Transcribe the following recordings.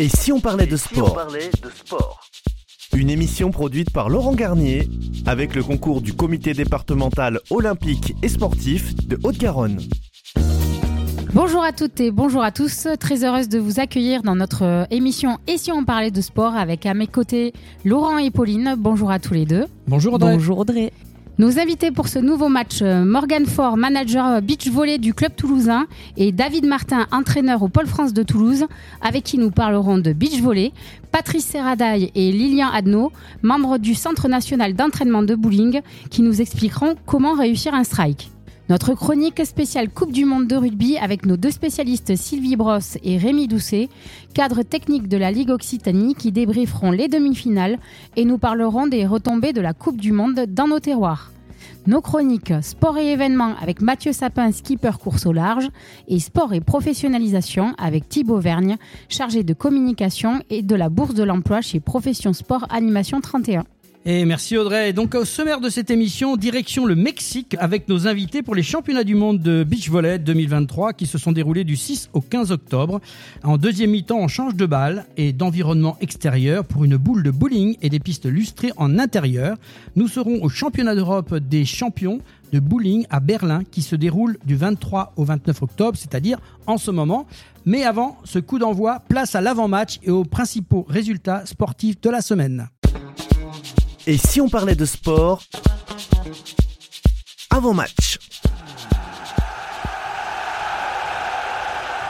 Et si on parlait de sport Une émission produite par Laurent Garnier avec le concours du comité départemental olympique et sportif de Haute-Garonne. Bonjour à toutes et bonjour à tous. Très heureuse de vous accueillir dans notre émission Et si on parlait de sport avec à mes côtés Laurent et Pauline. Bonjour à tous les deux. Bonjour Audrey. Bonjour Audrey. Nos invités pour ce nouveau match, euh, Morgan Faure, manager beach volley du club toulousain, et David Martin, entraîneur au Pôle France de Toulouse, avec qui nous parlerons de beach volley, Patrice Serradaille et Lilian Adno, membres du Centre national d'entraînement de bowling, qui nous expliqueront comment réussir un strike. Notre chronique spéciale Coupe du Monde de rugby avec nos deux spécialistes Sylvie Brosse et Rémi Doucet, cadre technique de la Ligue Occitanie qui débrieferont les demi-finales et nous parleront des retombées de la Coupe du Monde dans nos terroirs. Nos chroniques Sport et événements avec Mathieu Sapin, skipper course au large, et Sport et professionnalisation avec Thibaut Vergne, chargé de communication et de la bourse de l'emploi chez Profession Sport Animation 31. Et merci Audrey. Donc au sommaire de cette émission, direction le Mexique avec nos invités pour les championnats du monde de beach volley 2023 qui se sont déroulés du 6 au 15 octobre. En deuxième mi-temps, on change de balle et d'environnement extérieur pour une boule de bowling et des pistes lustrées en intérieur. Nous serons au championnat d'Europe des champions de bowling à Berlin qui se déroule du 23 au 29 octobre, c'est-à-dire en ce moment. Mais avant ce coup d'envoi, place à l'avant-match et aux principaux résultats sportifs de la semaine. Et si on parlait de sport avant match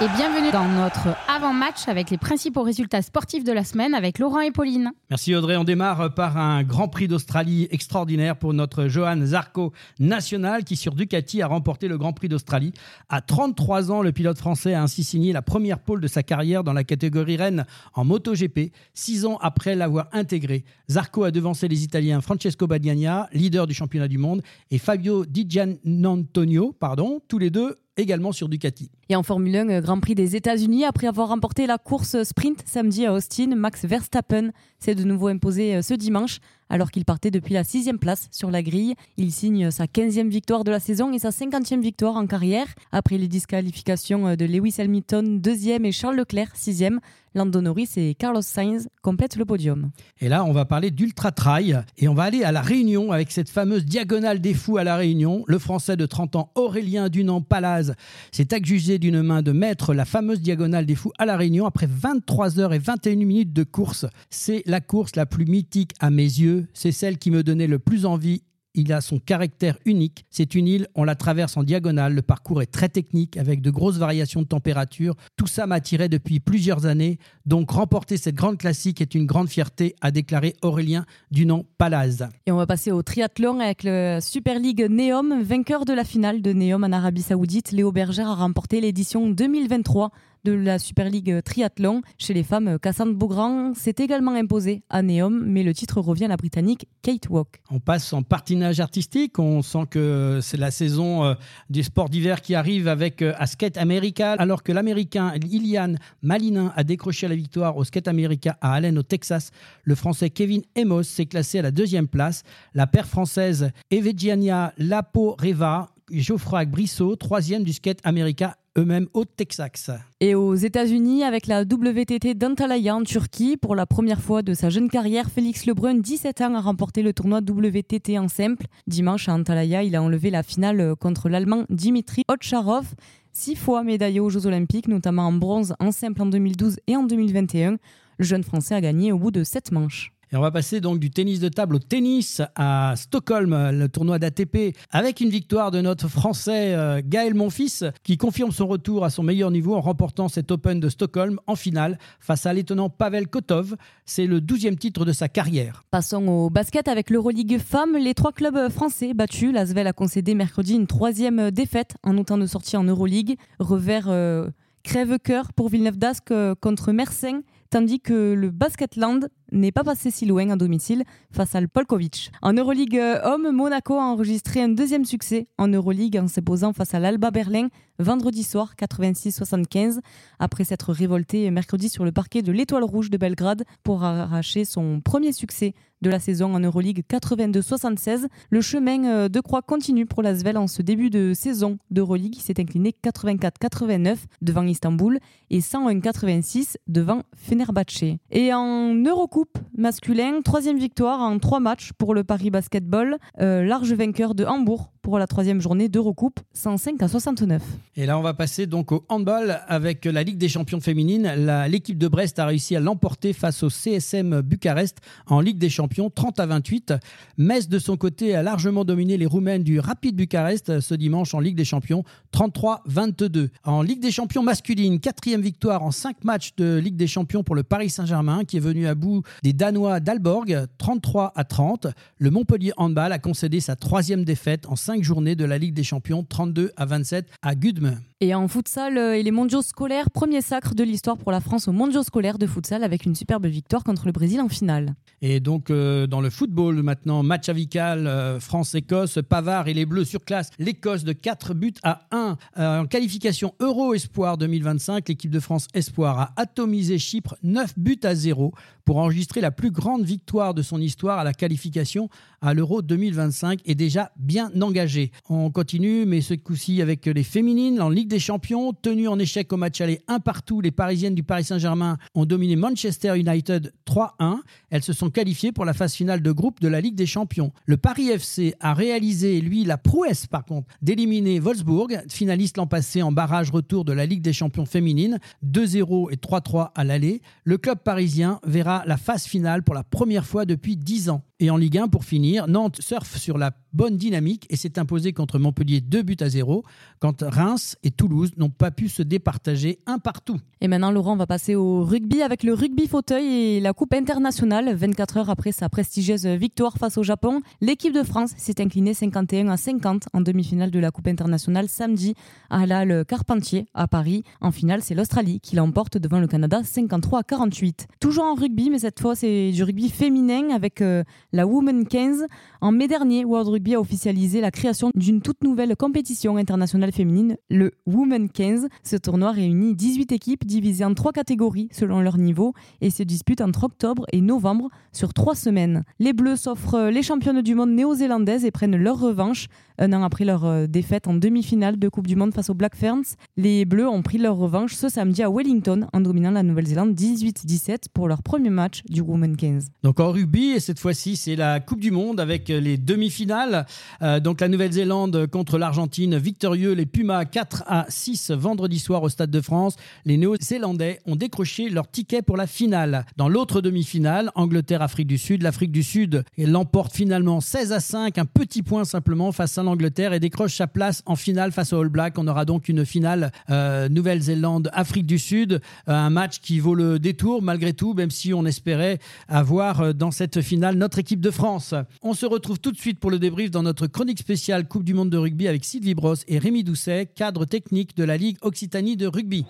Et bienvenue dans notre avant-match avec les principaux résultats sportifs de la semaine avec Laurent et Pauline. Merci Audrey. On démarre par un Grand Prix d'Australie extraordinaire pour notre Johan Zarco national qui sur Ducati a remporté le Grand Prix d'Australie. À 33 ans, le pilote français a ainsi signé la première pole de sa carrière dans la catégorie Rennes en MotoGP, six ans après l'avoir intégré. Zarco a devancé les Italiens Francesco Bagnaia, leader du championnat du monde, et Fabio Di Giannantonio, pardon, tous les deux également sur Ducati. Et en Formule 1, euh, Grand Prix des États-Unis, après avoir remporté la course sprint samedi à Austin, Max Verstappen s'est de nouveau imposé euh, ce dimanche alors qu'il partait depuis la sixième place sur la grille. Il signe sa 15e victoire de la saison et sa 50e victoire en carrière. Après les disqualifications euh, de Lewis Hamilton, deuxième et Charles Leclerc, sixième, Lando Norris et Carlos Sainz complètent le podium. Et là, on va parler d'Ultra Trail et on va aller à La Réunion avec cette fameuse diagonale des fous à La Réunion. Le Français de 30 ans, Aurélien Dunant-Palaz, s'est accusé d'une main de mettre la fameuse diagonale des fous à La Réunion après 23 heures et 21 minutes de course. C'est la course la plus mythique à mes yeux. C'est celle qui me donnait le plus envie il a son caractère unique. C'est une île, on la traverse en diagonale. Le parcours est très technique avec de grosses variations de température. Tout ça m'attirait depuis plusieurs années. Donc remporter cette grande classique est une grande fierté, a déclaré Aurélien Dunant Palaz. Et on va passer au triathlon avec le Super League Neom, vainqueur de la finale de Neom en Arabie Saoudite. Léo Berger a remporté l'édition 2023 de la Super League Triathlon. Chez les femmes, Cassandre Beaugrand s'est également imposée à Neom, mais le titre revient à la Britannique Kate Walk. On passe en patinage artistique. On sent que c'est la saison euh, des sports d'hiver qui arrive avec euh, à Skate America, alors que l'Américain Ilian Malinin a décroché la victoire au Skate America à Allen au Texas. Le Français Kevin Emos s'est classé à la deuxième place. La paire française Evgenia Lapo-Reva Geoffroy Brissot, troisième du skate America eux-mêmes au Texas. Et aux États-Unis, avec la WTT d'Antalya en Turquie, pour la première fois de sa jeune carrière, Félix Lebrun, 17 ans, a remporté le tournoi WTT en simple. Dimanche à Antalya, il a enlevé la finale contre l'Allemand Dimitri Otcharov. Six fois médaillé aux Jeux Olympiques, notamment en bronze en simple en 2012 et en 2021. Le jeune Français a gagné au bout de sept manches. Et on va passer donc du tennis de table au tennis à Stockholm, le tournoi d'ATP, avec une victoire de notre Français euh, Gaël Monfils, qui confirme son retour à son meilleur niveau en remportant cet Open de Stockholm en finale face à l'étonnant Pavel Kotov. C'est le 12e titre de sa carrière. Passons au basket avec l'Euroleague Femmes. Les trois clubs français battus. L'Asvel a concédé mercredi une troisième défaite en autant de sortie en Euroleague. Revers euh, crève-cœur pour Villeneuve d'Ascq euh, contre Mersing tandis que le Basketland n'est pas passé si loin à domicile face à Polkovic. En Euroleague homme, Monaco a enregistré un deuxième succès en Euroleague en s'imposant face à l'Alba Berlin vendredi soir 86-75 après s'être révolté mercredi sur le parquet de l'Étoile Rouge de Belgrade pour arracher son premier succès de la saison en Euroleague 82-76. Le chemin euh, de croix continue pour la Svel en ce début de saison d'Euroleague qui s'est incliné 84-89 devant Istanbul et 101-86 devant Fenerbahce. Et en Eurocoupe masculin, troisième victoire en trois matchs pour le Paris Basketball, euh, large vainqueur de Hambourg pour la troisième journée d'Eurocoupe, 105 à 69. Et là, on va passer donc au handball avec la Ligue des champions féminines. L'équipe de Brest a réussi à l'emporter face au CSM Bucarest en Ligue des champions, 30 à 28. Metz, de son côté, a largement dominé les Roumaines du Rapid Bucarest ce dimanche en Ligue des champions, 33-22. En Ligue des champions masculine, quatrième victoire en cinq matchs de Ligue des champions pour le Paris Saint-Germain, qui est venu à bout des Danois d'Alborg, 33 à 30. Le Montpellier Handball a concédé sa troisième défaite en cinq journée de la Ligue des Champions, 32 à 27 à Gudme. Et en futsal euh, et les mondiaux scolaires, premier sacre de l'histoire pour la France aux mondiaux scolaires de futsal avec une superbe victoire contre le Brésil en finale. Et donc euh, dans le football maintenant, match amical euh, France-Écosse, Pavard et les Bleus surclassent l'Écosse de 4 buts à 1 en qualification Euro Espoir 2025. L'équipe de France Espoir a atomisé Chypre 9 buts à 0 pour enregistrer la plus grande victoire de son histoire à la qualification à l'Euro 2025 et déjà bien engagé. On continue, mais ce coup-ci avec les féminines en Ligue des Champions, tenues en échec au match aller un partout, les Parisiennes du Paris Saint-Germain ont dominé Manchester United 3-1. Elles se sont qualifiées pour la phase finale de groupe de la Ligue des Champions. Le Paris FC a réalisé, lui, la prouesse par contre, d'éliminer Wolfsburg, finaliste l'an passé en barrage retour de la Ligue des Champions féminine, 2-0 et 3-3 à l'aller. Le club parisien verra la phase finale pour la première fois depuis 10 ans. Et en Ligue 1, pour finir, Nantes surfe sur la bonne dynamique et s'est imposé contre Montpellier 2 buts à 0, quand Reims et Toulouse n'ont pas pu se départager un partout. Et maintenant, Laurent, va passer au rugby avec le rugby fauteuil et la Coupe internationale. 24 heures après sa prestigieuse victoire face au Japon, l'équipe de France s'est inclinée 51 à 50 en demi-finale de la Coupe internationale samedi à la Carpentier à Paris. En finale, c'est l'Australie qui l'emporte devant le Canada 53 à 48. Toujours en rugby, mais cette fois, c'est du rugby féminin avec euh, la Women 15. En mai dernier, World Rugby a officialisé la création d'une toute nouvelle compétition internationale féminine, le Women 15. Ce tournoi réunit 18 équipes divisées en trois catégories selon leur niveau et se dispute entre octobre et novembre sur trois semaines. Les Bleus s'offrent les championnes du monde néo-zélandaises et prennent leur revanche un an après leur euh, défaite en demi-finale de Coupe du Monde face aux Black Ferns. Les Bleus ont pris leur revanche ce samedi à Wellington en dominant la Nouvelle-Zélande 18-17 pour leur premier match du Women 15. Donc en rugby, et cette fois-ci c'est la Coupe du Monde avec les demi-finales. Euh, donc la Nouvelle-Zélande contre l'Argentine, victorieux les Pumas 4 à 6 vendredi soir au Stade de France. Les Néo-Zélandais ont décroché leur ticket pour la finale. Dans l'autre demi-finale, Angleterre-Afrique du Sud, l'Afrique du Sud l'emporte finalement 16 à 5, un petit point simplement face à l'Angleterre et décroche sa place en finale face aux All Blacks. On aura donc une finale euh, Nouvelle-Zélande-Afrique du Sud, euh, un match qui vaut le détour malgré tout, même si on espérait avoir dans cette finale notre équipe de France. On se retrouve tout de suite pour le débrief dans notre chronique spéciale Coupe du Monde de rugby avec Sylvie Brosse et Rémi Doucet, cadre technique de la Ligue Occitanie de rugby.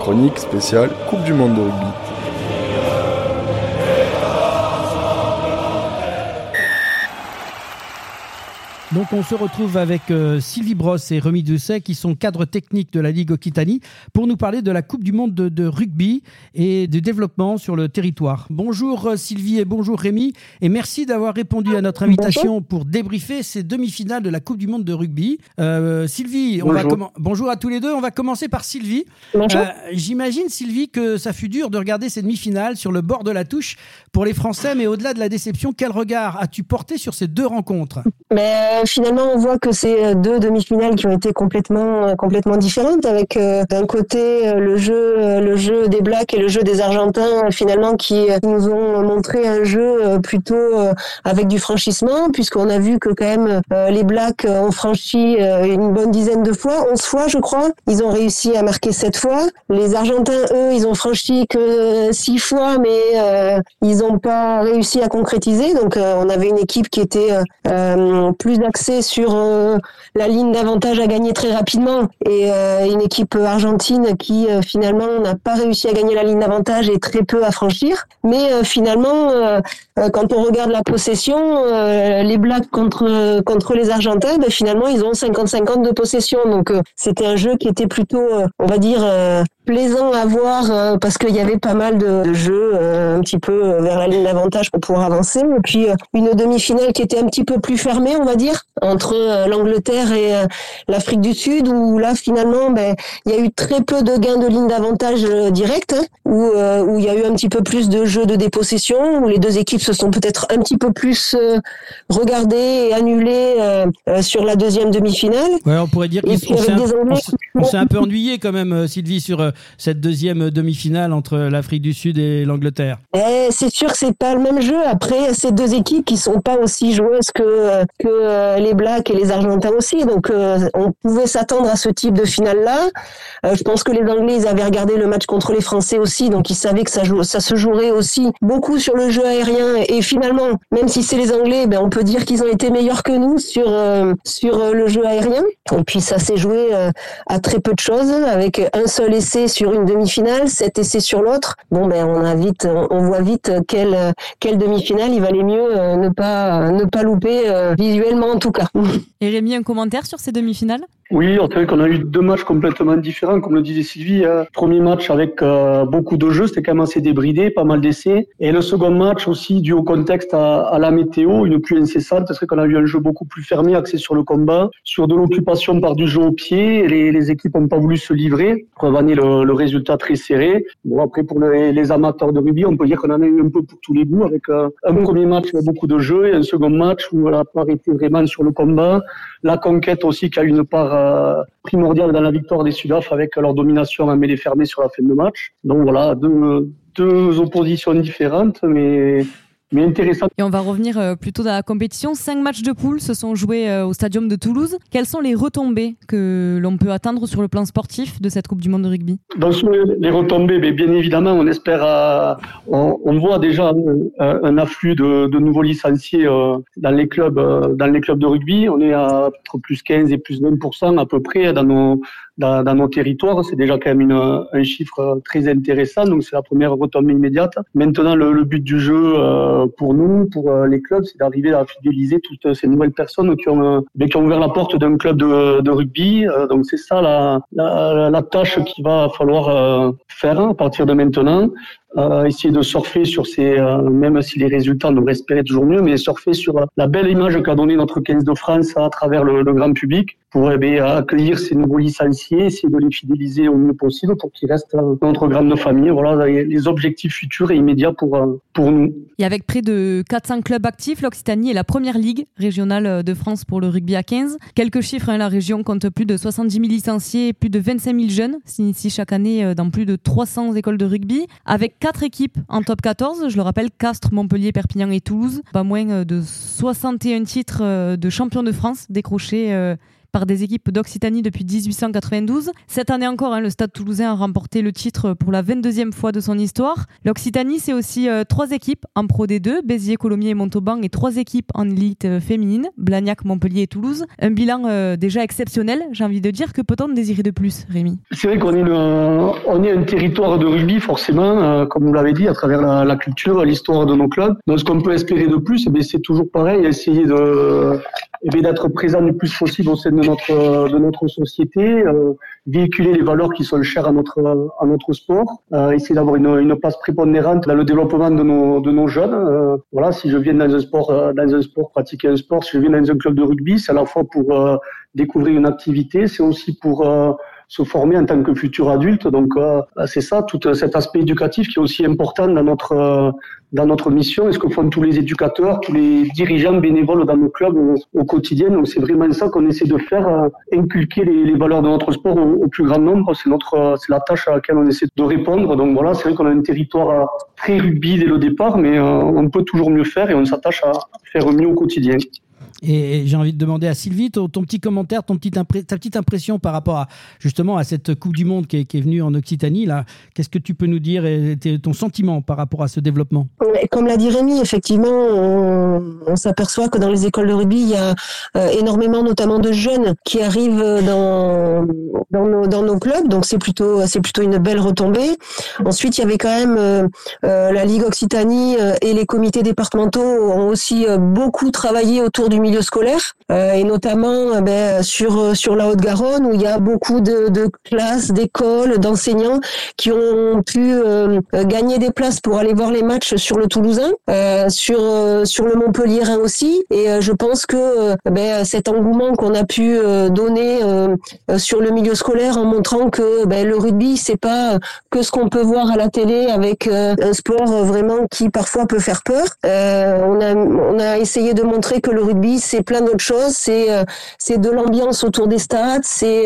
Chronique spéciale Coupe du Monde de rugby. Donc on se retrouve avec euh, Sylvie Brosse et Rémi Doucet qui sont cadres techniques de la Ligue Occitanie pour nous parler de la Coupe du Monde de, rugby et du développement sur le territoire. Bonjour euh, Sylvie et bonjour Rémi et merci d'avoir répondu à notre invitation pour débriefer ces demi-finales de la Coupe du Monde de rugby. Euh, Sylvie, on bonjour. Va bonjour à tous les deux. On va commencer par Sylvie. J'imagine Sylvie que ça fut dur de regarder ces demi-finales sur le bord de la touche pour les Français, mais au-delà de la déception, quel regard as-tu porté sur ces deux rencontres? Mais finalement, on voit que c'est euh, deux demi-finales qui ont été complètement euh, complètement différentes, avec euh, d'un côté le jeu le jeu des Blacks et le jeu des Argentins, finalement qui nous ont montré un jeu plutôt avec du franchissement, puisqu'on a vu que quand même les Blacks ont franchi une bonne dizaine de fois, 11 fois je crois. Ils ont réussi à marquer sept fois. Les Argentins, eux, ils ont franchi que six fois, mais ils n'ont pas réussi à concrétiser. Donc on avait une équipe qui était plus sur la ligne d'avantage à gagner très rapidement et une équipe argentine qui finalement n'a pas réussi à gagner la ligne d'avantage et très peu à franchir. Mais finalement, quand on regarde la possession, les Blacks contre contre les Argentins, ben, finalement ils ont 50-50 de possession. Donc c'était un jeu qui était plutôt, on va dire, plaisant à voir parce qu'il y avait pas mal de, jeux un petit peu vers la ligne d'avantage pour pouvoir avancer. Et puis une demi-finale qui était un petit peu plus fermée, on va dire, entre l'Angleterre et l'Afrique du Sud, où là finalement, ben, il y a eu très peu de gains de ligne d'avantage direct, hein, où, où il y a eu un petit peu plus de jeux de dépossession, où les deux équipes se sont peut-être un petit peu plus regardées et annulées sur la deuxième demi-finale. Ouais, on pourrait dire qu'on s'est un, un, peu ennuyé quand même, Sylvie, sur cette deuxième demi-finale entre l'Afrique du Sud et l'Angleterre. Eh, c'est sûr que c'est pas le même jeu. Après, ces deux équipes qui sont pas aussi joueuses que, que euh, les Blacks et les Argentins aussi. Donc, euh, on pouvait s'attendre à ce type de finale-là. Euh, je pense que les Anglais, ils avaient regardé le match contre les Français aussi, donc ils savaient que ça, ça se jouerait aussi beaucoup sur le jeu aérien. Et finalement, même si c'est les Anglais, ben, on peut dire qu'ils ont été meilleurs que nous sur, sur le jeu aérien. Et puis, ça s'est joué à très peu de choses, avec un seul essai sur une demi-finale, sept essais sur l'autre. Bon, ben, on a vite, on voit vite quelle, quelle demi-finale il valait mieux ne pas, ne pas louper visuellement en tout cas. Et Rémi, un commentaire sur ces demi-finales? Oui, on vrai qu'on a eu deux matchs complètement différents, comme le disait Sylvie. Hein. Premier match avec euh, beaucoup de jeux, c'était quand même assez débridé, pas mal d'essais. Et le second match aussi, dû au contexte à, la météo, une pluie incessante, c'est qu'on a eu un jeu beaucoup plus fermé, axé sur le combat, sur de l'occupation par du jeu au pied. Les, équipes n'ont pas voulu se livrer, preuve le, le, résultat très serré. Bon, après, pour les, amateurs de rugby, on peut dire qu'on en a eu un peu pour tous les goûts, avec euh, un premier match avec beaucoup de jeux et un second match où n'a pas arrêté vraiment sur le combat. La conquête aussi qui a une part euh, primordiale dans la victoire des Sudaf avec leur domination à mêlée fermée sur la fin de match. Donc voilà, deux oppositions différentes, mais mais. Et on va revenir euh, plutôt dans la compétition. Cinq matchs de poule se sont joués euh, au Stadium de Toulouse. Quelles sont les retombées que l'on peut atteindre sur le plan sportif de cette Coupe du Monde de rugby? Dans les retombées, mais bien évidemment, on espère, euh, on, voit déjà un, afflux de, de, nouveaux licenciés dans les clubs, dans les clubs de rugby. On est à entre plus 15 et plus 20% à peu près dans nos dans, dans nos territoires. C'est déjà quand même une, un chiffre très intéressant. Donc c'est la première retombée immédiate. Maintenant, le, le but du jeu euh, pour nous, pour euh, les clubs, c'est d'arriver à fidéliser toutes ces nouvelles personnes qui ont, euh, qui ont ouvert la porte d'un club de, de rugby. donc c'est ça la, la, la, tâche qu'il va falloir faire à partir de maintenant euh, essayer de surfer sur ces, euh, même si les résultats nous espérer toujours mieux, mais surfer sur la belle image qu'a donné notre 15 de France à travers le, grand public pour eh bien, accueillir ces nouveaux licenciés, essayer de les fidéliser au mieux possible pour qu'ils restent notre grande famille. Voilà les objectifs futurs et immédiats pour, euh, pour nous. Et avec près de 400 clubs actifs, l'Occitanie est la première ligue régionale de France pour le rugby à 15. Quelques chiffres, hein, la région compte plus de 70 000 licenciés et plus de 25 000 jeunes s'initient chaque année dans plus de 300 écoles de rugby. Avec quatre équipes en top 14. Je le rappelle, Castres, Montpellier, Perpignan et Toulouse. Pas moins euh, de 61 titres euh, de champion de France décrochés euh, par des équipes d'Occitanie depuis 1892. Cette année encore, hein, le Stade toulousain a remporté le titre pour la 22e fois de son histoire. L'Occitanie, c'est aussi euh, trois équipes en Pro D2, Béziers, Colomiers et Montauban, et trois équipes en élite euh, féminine, Blagnac, Montpellier et Toulouse. Un bilan euh, déjà exceptionnel, j'ai envie de dire. Que peut-on désirer de plus, Rémi? C'est vrai qu'on est, un territoire de rugby, forcément, comme vous l'avez dit, à travers la, culture, l'histoire de nos clubs. Donc ce qu'on peut espérer de plus, eh c'est toujours pareil, essayer eh d'être présent le plus possible au sein de de notre société, euh, véhiculer les valeurs qui sont chères à notre à notre sport, euh, essayer d'avoir une, place prépondérante dans le développement de nos de nos jeunes. Euh, voilà, si je viens dans un sport dans un sport pratiquer un sport, si je viens dans un club de rugby, c'est à la fois pour découvrir une activité, c'est aussi pour se former en tant que futur adulte. Donc euh, c'est ça, tout cet aspect éducatif qui est aussi important dans notre euh, dans notre mission et ce que font tous les éducateurs, tous les dirigeants bénévoles dans nos clubs au, quotidien. Donc c'est vraiment ça qu'on essaie de faire, euh, inculquer les, les, valeurs de notre sport au, plus grand nombre. C'est notre c'est la tâche à laquelle on essaie de répondre. Donc voilà, c'est vrai qu'on a un territoire très rugby dès le départ, mais on peut toujours mieux faire et on s'attache à faire mieux au quotidien. Et j'ai envie de demander à Sylvie ton, petit commentaire, ton petit ta petite impression par rapport à justement à cette Coupe du Monde qui est, venue en Occitanie. Là, qu'est-ce que tu peux nous dire et ton sentiment par rapport à ce développement? Comme l'a dit Rémi, effectivement, on, s'aperçoit que dans les écoles de rugby, il y a euh, énormément, notamment de jeunes qui arrivent dans dans nos clubs. Donc c'est plutôt c'est plutôt une belle retombée. Ensuite, il y avait quand même euh, euh, la Ligue Occitanie et les comités départementaux ont aussi beaucoup travaillé autour du milieu scolaire et notamment ben, sur sur la Haute-Garonne où il y a beaucoup de, classes, d'écoles, d'enseignants qui ont pu gagner des places pour aller voir les matchs sur le Toulousain, sur sur le Montpellier aussi. Et je pense que ben, cet engouement qu'on a pu donner sur le milieu scolaire en montrant que ben, le rugby c'est pas que ce qu'on peut voir à la télé avec euh, un sport vraiment qui parfois peut faire peur. Euh, on a on a essayé de montrer que le rugby c'est plein d'autres choses. C'est euh, c'est de l'ambiance autour des stades, c'est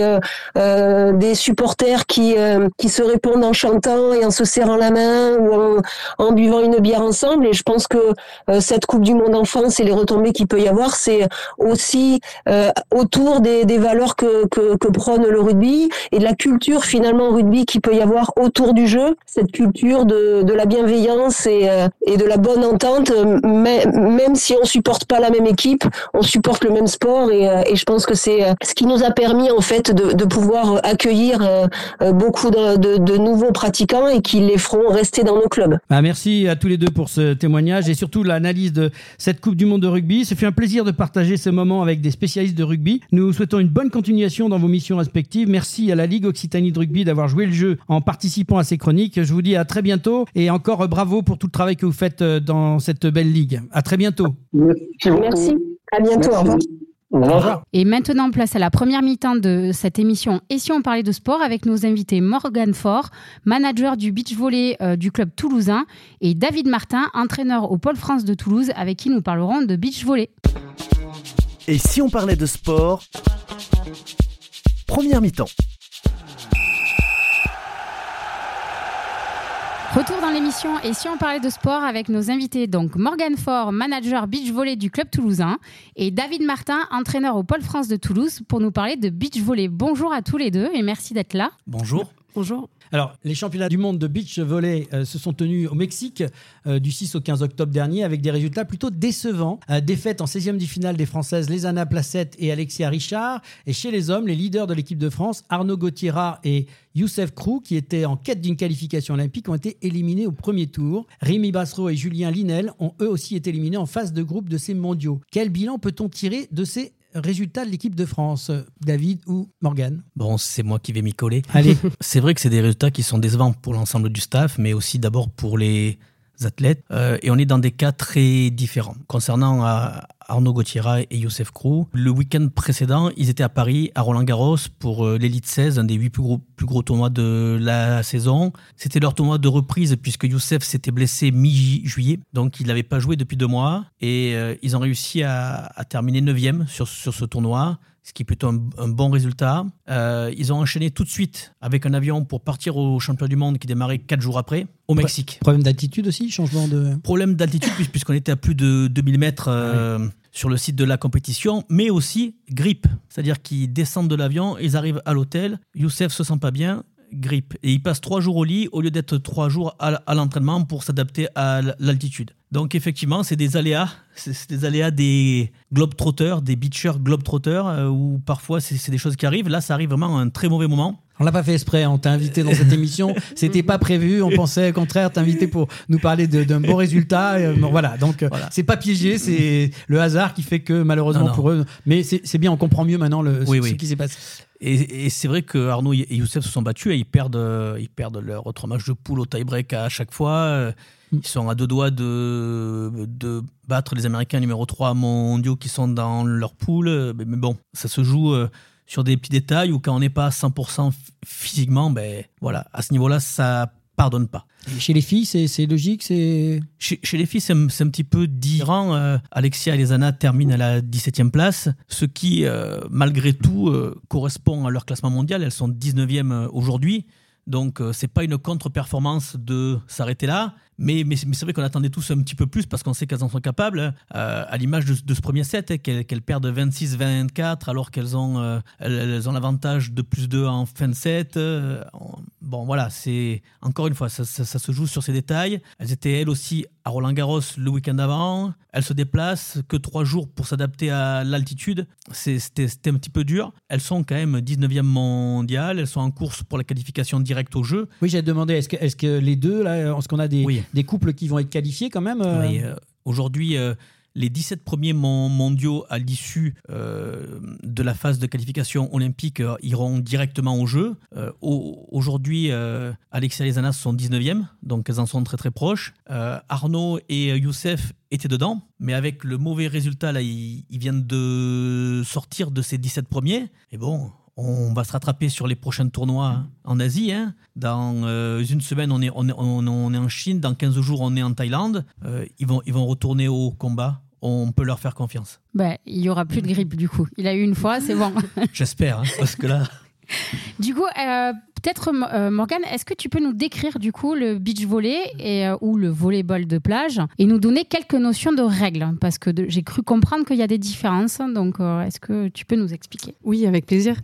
des supporters qui qui se répondent en chantant et en se serrant la main ou en, en buvant une bière ensemble. Et je pense que cette Coupe du Monde enfance et les retombées qu'il peut y avoir, c'est aussi autour des, des valeurs que, que, que prône le rugby et de la culture finalement rugby qui peut y avoir autour du jeu, cette culture de, de la bienveillance et, euh, et de la bonne entente, mais, même si on supporte pas la même équipe, on supporte le même sport et, euh, et je pense que c'est euh, ce qui nous a permis en fait de, de pouvoir accueillir beaucoup de, de, de, nouveaux pratiquants et qui les feront rester dans nos clubs. Ah, merci à tous les deux pour ce témoignage et surtout l'analyse de cette Coupe du Monde de rugby. Ce fut un plaisir de partager ce moment avec des spécialistes de rugby. Nous souhaitons une bonne continuation dans vos missions respectives. Merci à la Ligue Occitanie de rugby d'avoir joué le jeu en participant à ces chroniques. Je vous dis à très bientôt et encore bravo pour tout le travail que vous faites euh, dans cette belle ligue. À très bientôt. Merci. À bientôt. Au revoir. Et maintenant, place à la première mi-temps de cette émission Et si on parlait de sport avec nos invités Morgan Faure, manager du beach volley euh, du club toulousain, et David Martin, entraîneur au Pôle France de Toulouse, avec qui nous parlerons de beach volley. Et si on parlait de sport Première mi-temps. Retour dans l'émission et si on parlait de sport avec nos invités, donc Morgan Faure, manager beach volley du club toulousain, et David Martin, entraîneur au Pôle France de Toulouse, pour nous parler de beach volley. Bonjour à tous les deux et merci d'être là. Bonjour. Bonjour. Alors, les championnats du monde de beach volley euh, se sont tenus au Mexique euh, du 6 au 15 octobre dernier avec des résultats plutôt décevants. Euh, défaite en 16e du finale des Françaises Lézana Placette et Alexia Richard. Et chez les hommes, les leaders de l'équipe de France, Arnaud Gauthiera et Youssef Krou, qui étaient en quête d'une qualification olympique, ont été éliminés au premier tour. Rémi Bassereau et Julien Linel ont eux aussi été éliminés en phase de groupe de ces mondiaux. Quel bilan peut-on tirer de ces résultats de l'équipe de France, David ou Morgan Bon, c'est moi qui vais m'y coller. Allez. c'est vrai que c'est des résultats qui sont décevants pour l'ensemble du staff, mais aussi d'abord pour les athlètes. Euh, et on est dans des cas très différents. Concernant euh, Arnaud Gauthiera et Youssef Krou, le week-end précédent, ils étaient à Paris, à Roland-Garros, pour euh, l'Elite 16, un des huit plus gros, plus gros tournois de la saison. C'était leur tournoi de reprise puisque Youssef s'était blessé mi-juillet, donc il n'avait pas joué depuis deux mois. Et ils ont réussi à, à terminer 9 sur, sur ce tournoi ce qui est plutôt un, bon résultat. Euh, ils ont enchaîné tout de suite avec un avion pour partir au championnat du monde qui démarrait quatre jours après, au Mexique. Problème d'altitude aussi, changement de... Problème d'altitude puisqu'on était à plus de 2000 mètres euh, ah sur le site de la compétition, mais aussi grippe. C'est-à-dire qu'ils descendent de l'avion, ils arrivent à l'hôtel, Youssef se sent pas bien, grippe. Et il passe trois jours au lit au lieu d'être trois jours à, l'entraînement pour s'adapter à l'altitude. Donc effectivement, c'est des aléas, c'est des aléas des globetrotters, des beachers globetrotters, euh, où parfois c'est des choses qui arrivent. Là, ça arrive vraiment à un très mauvais moment. On l'a pas fait exprès, on t'a invité dans cette émission, c'était pas prévu, on pensait au contraire t'inviter pour nous parler d'un bon résultat. Euh, voilà, donc euh, c'est pas piégé, c'est le hasard qui fait que malheureusement pour eux, mais c'est bien, on comprend mieux maintenant le, ce, qui s'est passé. Et, c'est vrai que Arnaud et Youssef se sont battus et ils perdent, ils perdent leur autre match de poule au tie-break à chaque fois. Mm. Ils sont à deux doigts de, battre les Américains numéro 3 mondiaux qui sont dans leur poule. Mais, bon, ça se joue euh, sur des petits détails ou quand on n'est pas à 100% physiquement, ben voilà, à ce niveau-là, ça pardonne pas. chez les filles, c'est logique c'est chez, les filles, c'est un, petit peu différent. Euh, Alexia et Lesana terminent à la 17e place, ce qui, euh, malgré tout, correspond à leur classement mondial. Elles sont 19e aujourd'hui. Donc, ce c'est pas une contre-performance de s'arrêter là. Mais, mais, c'est vrai qu'on attendait tous un petit peu plus parce qu'on sait qu'elles en sont capables, euh, à l'image de, ce premier set, hein, qu'elles perdent 26-24 alors qu'elles ont, euh, elles, ont l'avantage de plus 2 en fin de set. Euh, bon, voilà, c'est encore une fois, ça, se joue sur ces détails. Elles étaient elles aussi à Roland Garros le week-end avant. Elles se déplacent que trois jours pour s'adapter à l'altitude. C'était un petit peu dur. Elles sont quand même 19e mondiale. Elles sont en course pour la qualification directe au jeu. Oui, j'ai demandé, est-ce que, est que, les deux, là, est-ce qu'on a des, des couples qui vont être qualifiés quand même euh euh, aujourd'hui, euh, les 17 premiers mondiaux à l'issue de la phase de qualification olympique iront directement au jeu. Aujourd'hui, Alexia et Zanas sont 19e, donc elles en sont très très proches. Arnaud et Youssef étaient dedans, mais avec le mauvais résultat, là, ils, ils viennent de sortir de ces 17 premiers. Et bon, on va se rattraper sur les prochains tournois en Asie. Hein. Dans euh, une semaine, on est, on, est, en Chine. Dans 15 jours, on est en Thaïlande. Euh, ils, vont, ils vont retourner au combat. On peut leur faire confiance. Ben, il y aura plus de grippe du coup. Il a eu une fois, c'est bon. J'espère, hein, parce que là. Du coup, euh, peut-être euh, Morgane, est-ce que tu peux nous décrire du coup le beach volley et, euh, ou le volleyball de plage et nous donner quelques notions de règles? Parce que j'ai cru comprendre qu'il y a des différences. Donc, est-ce que tu peux nous expliquer? Oui, avec plaisir.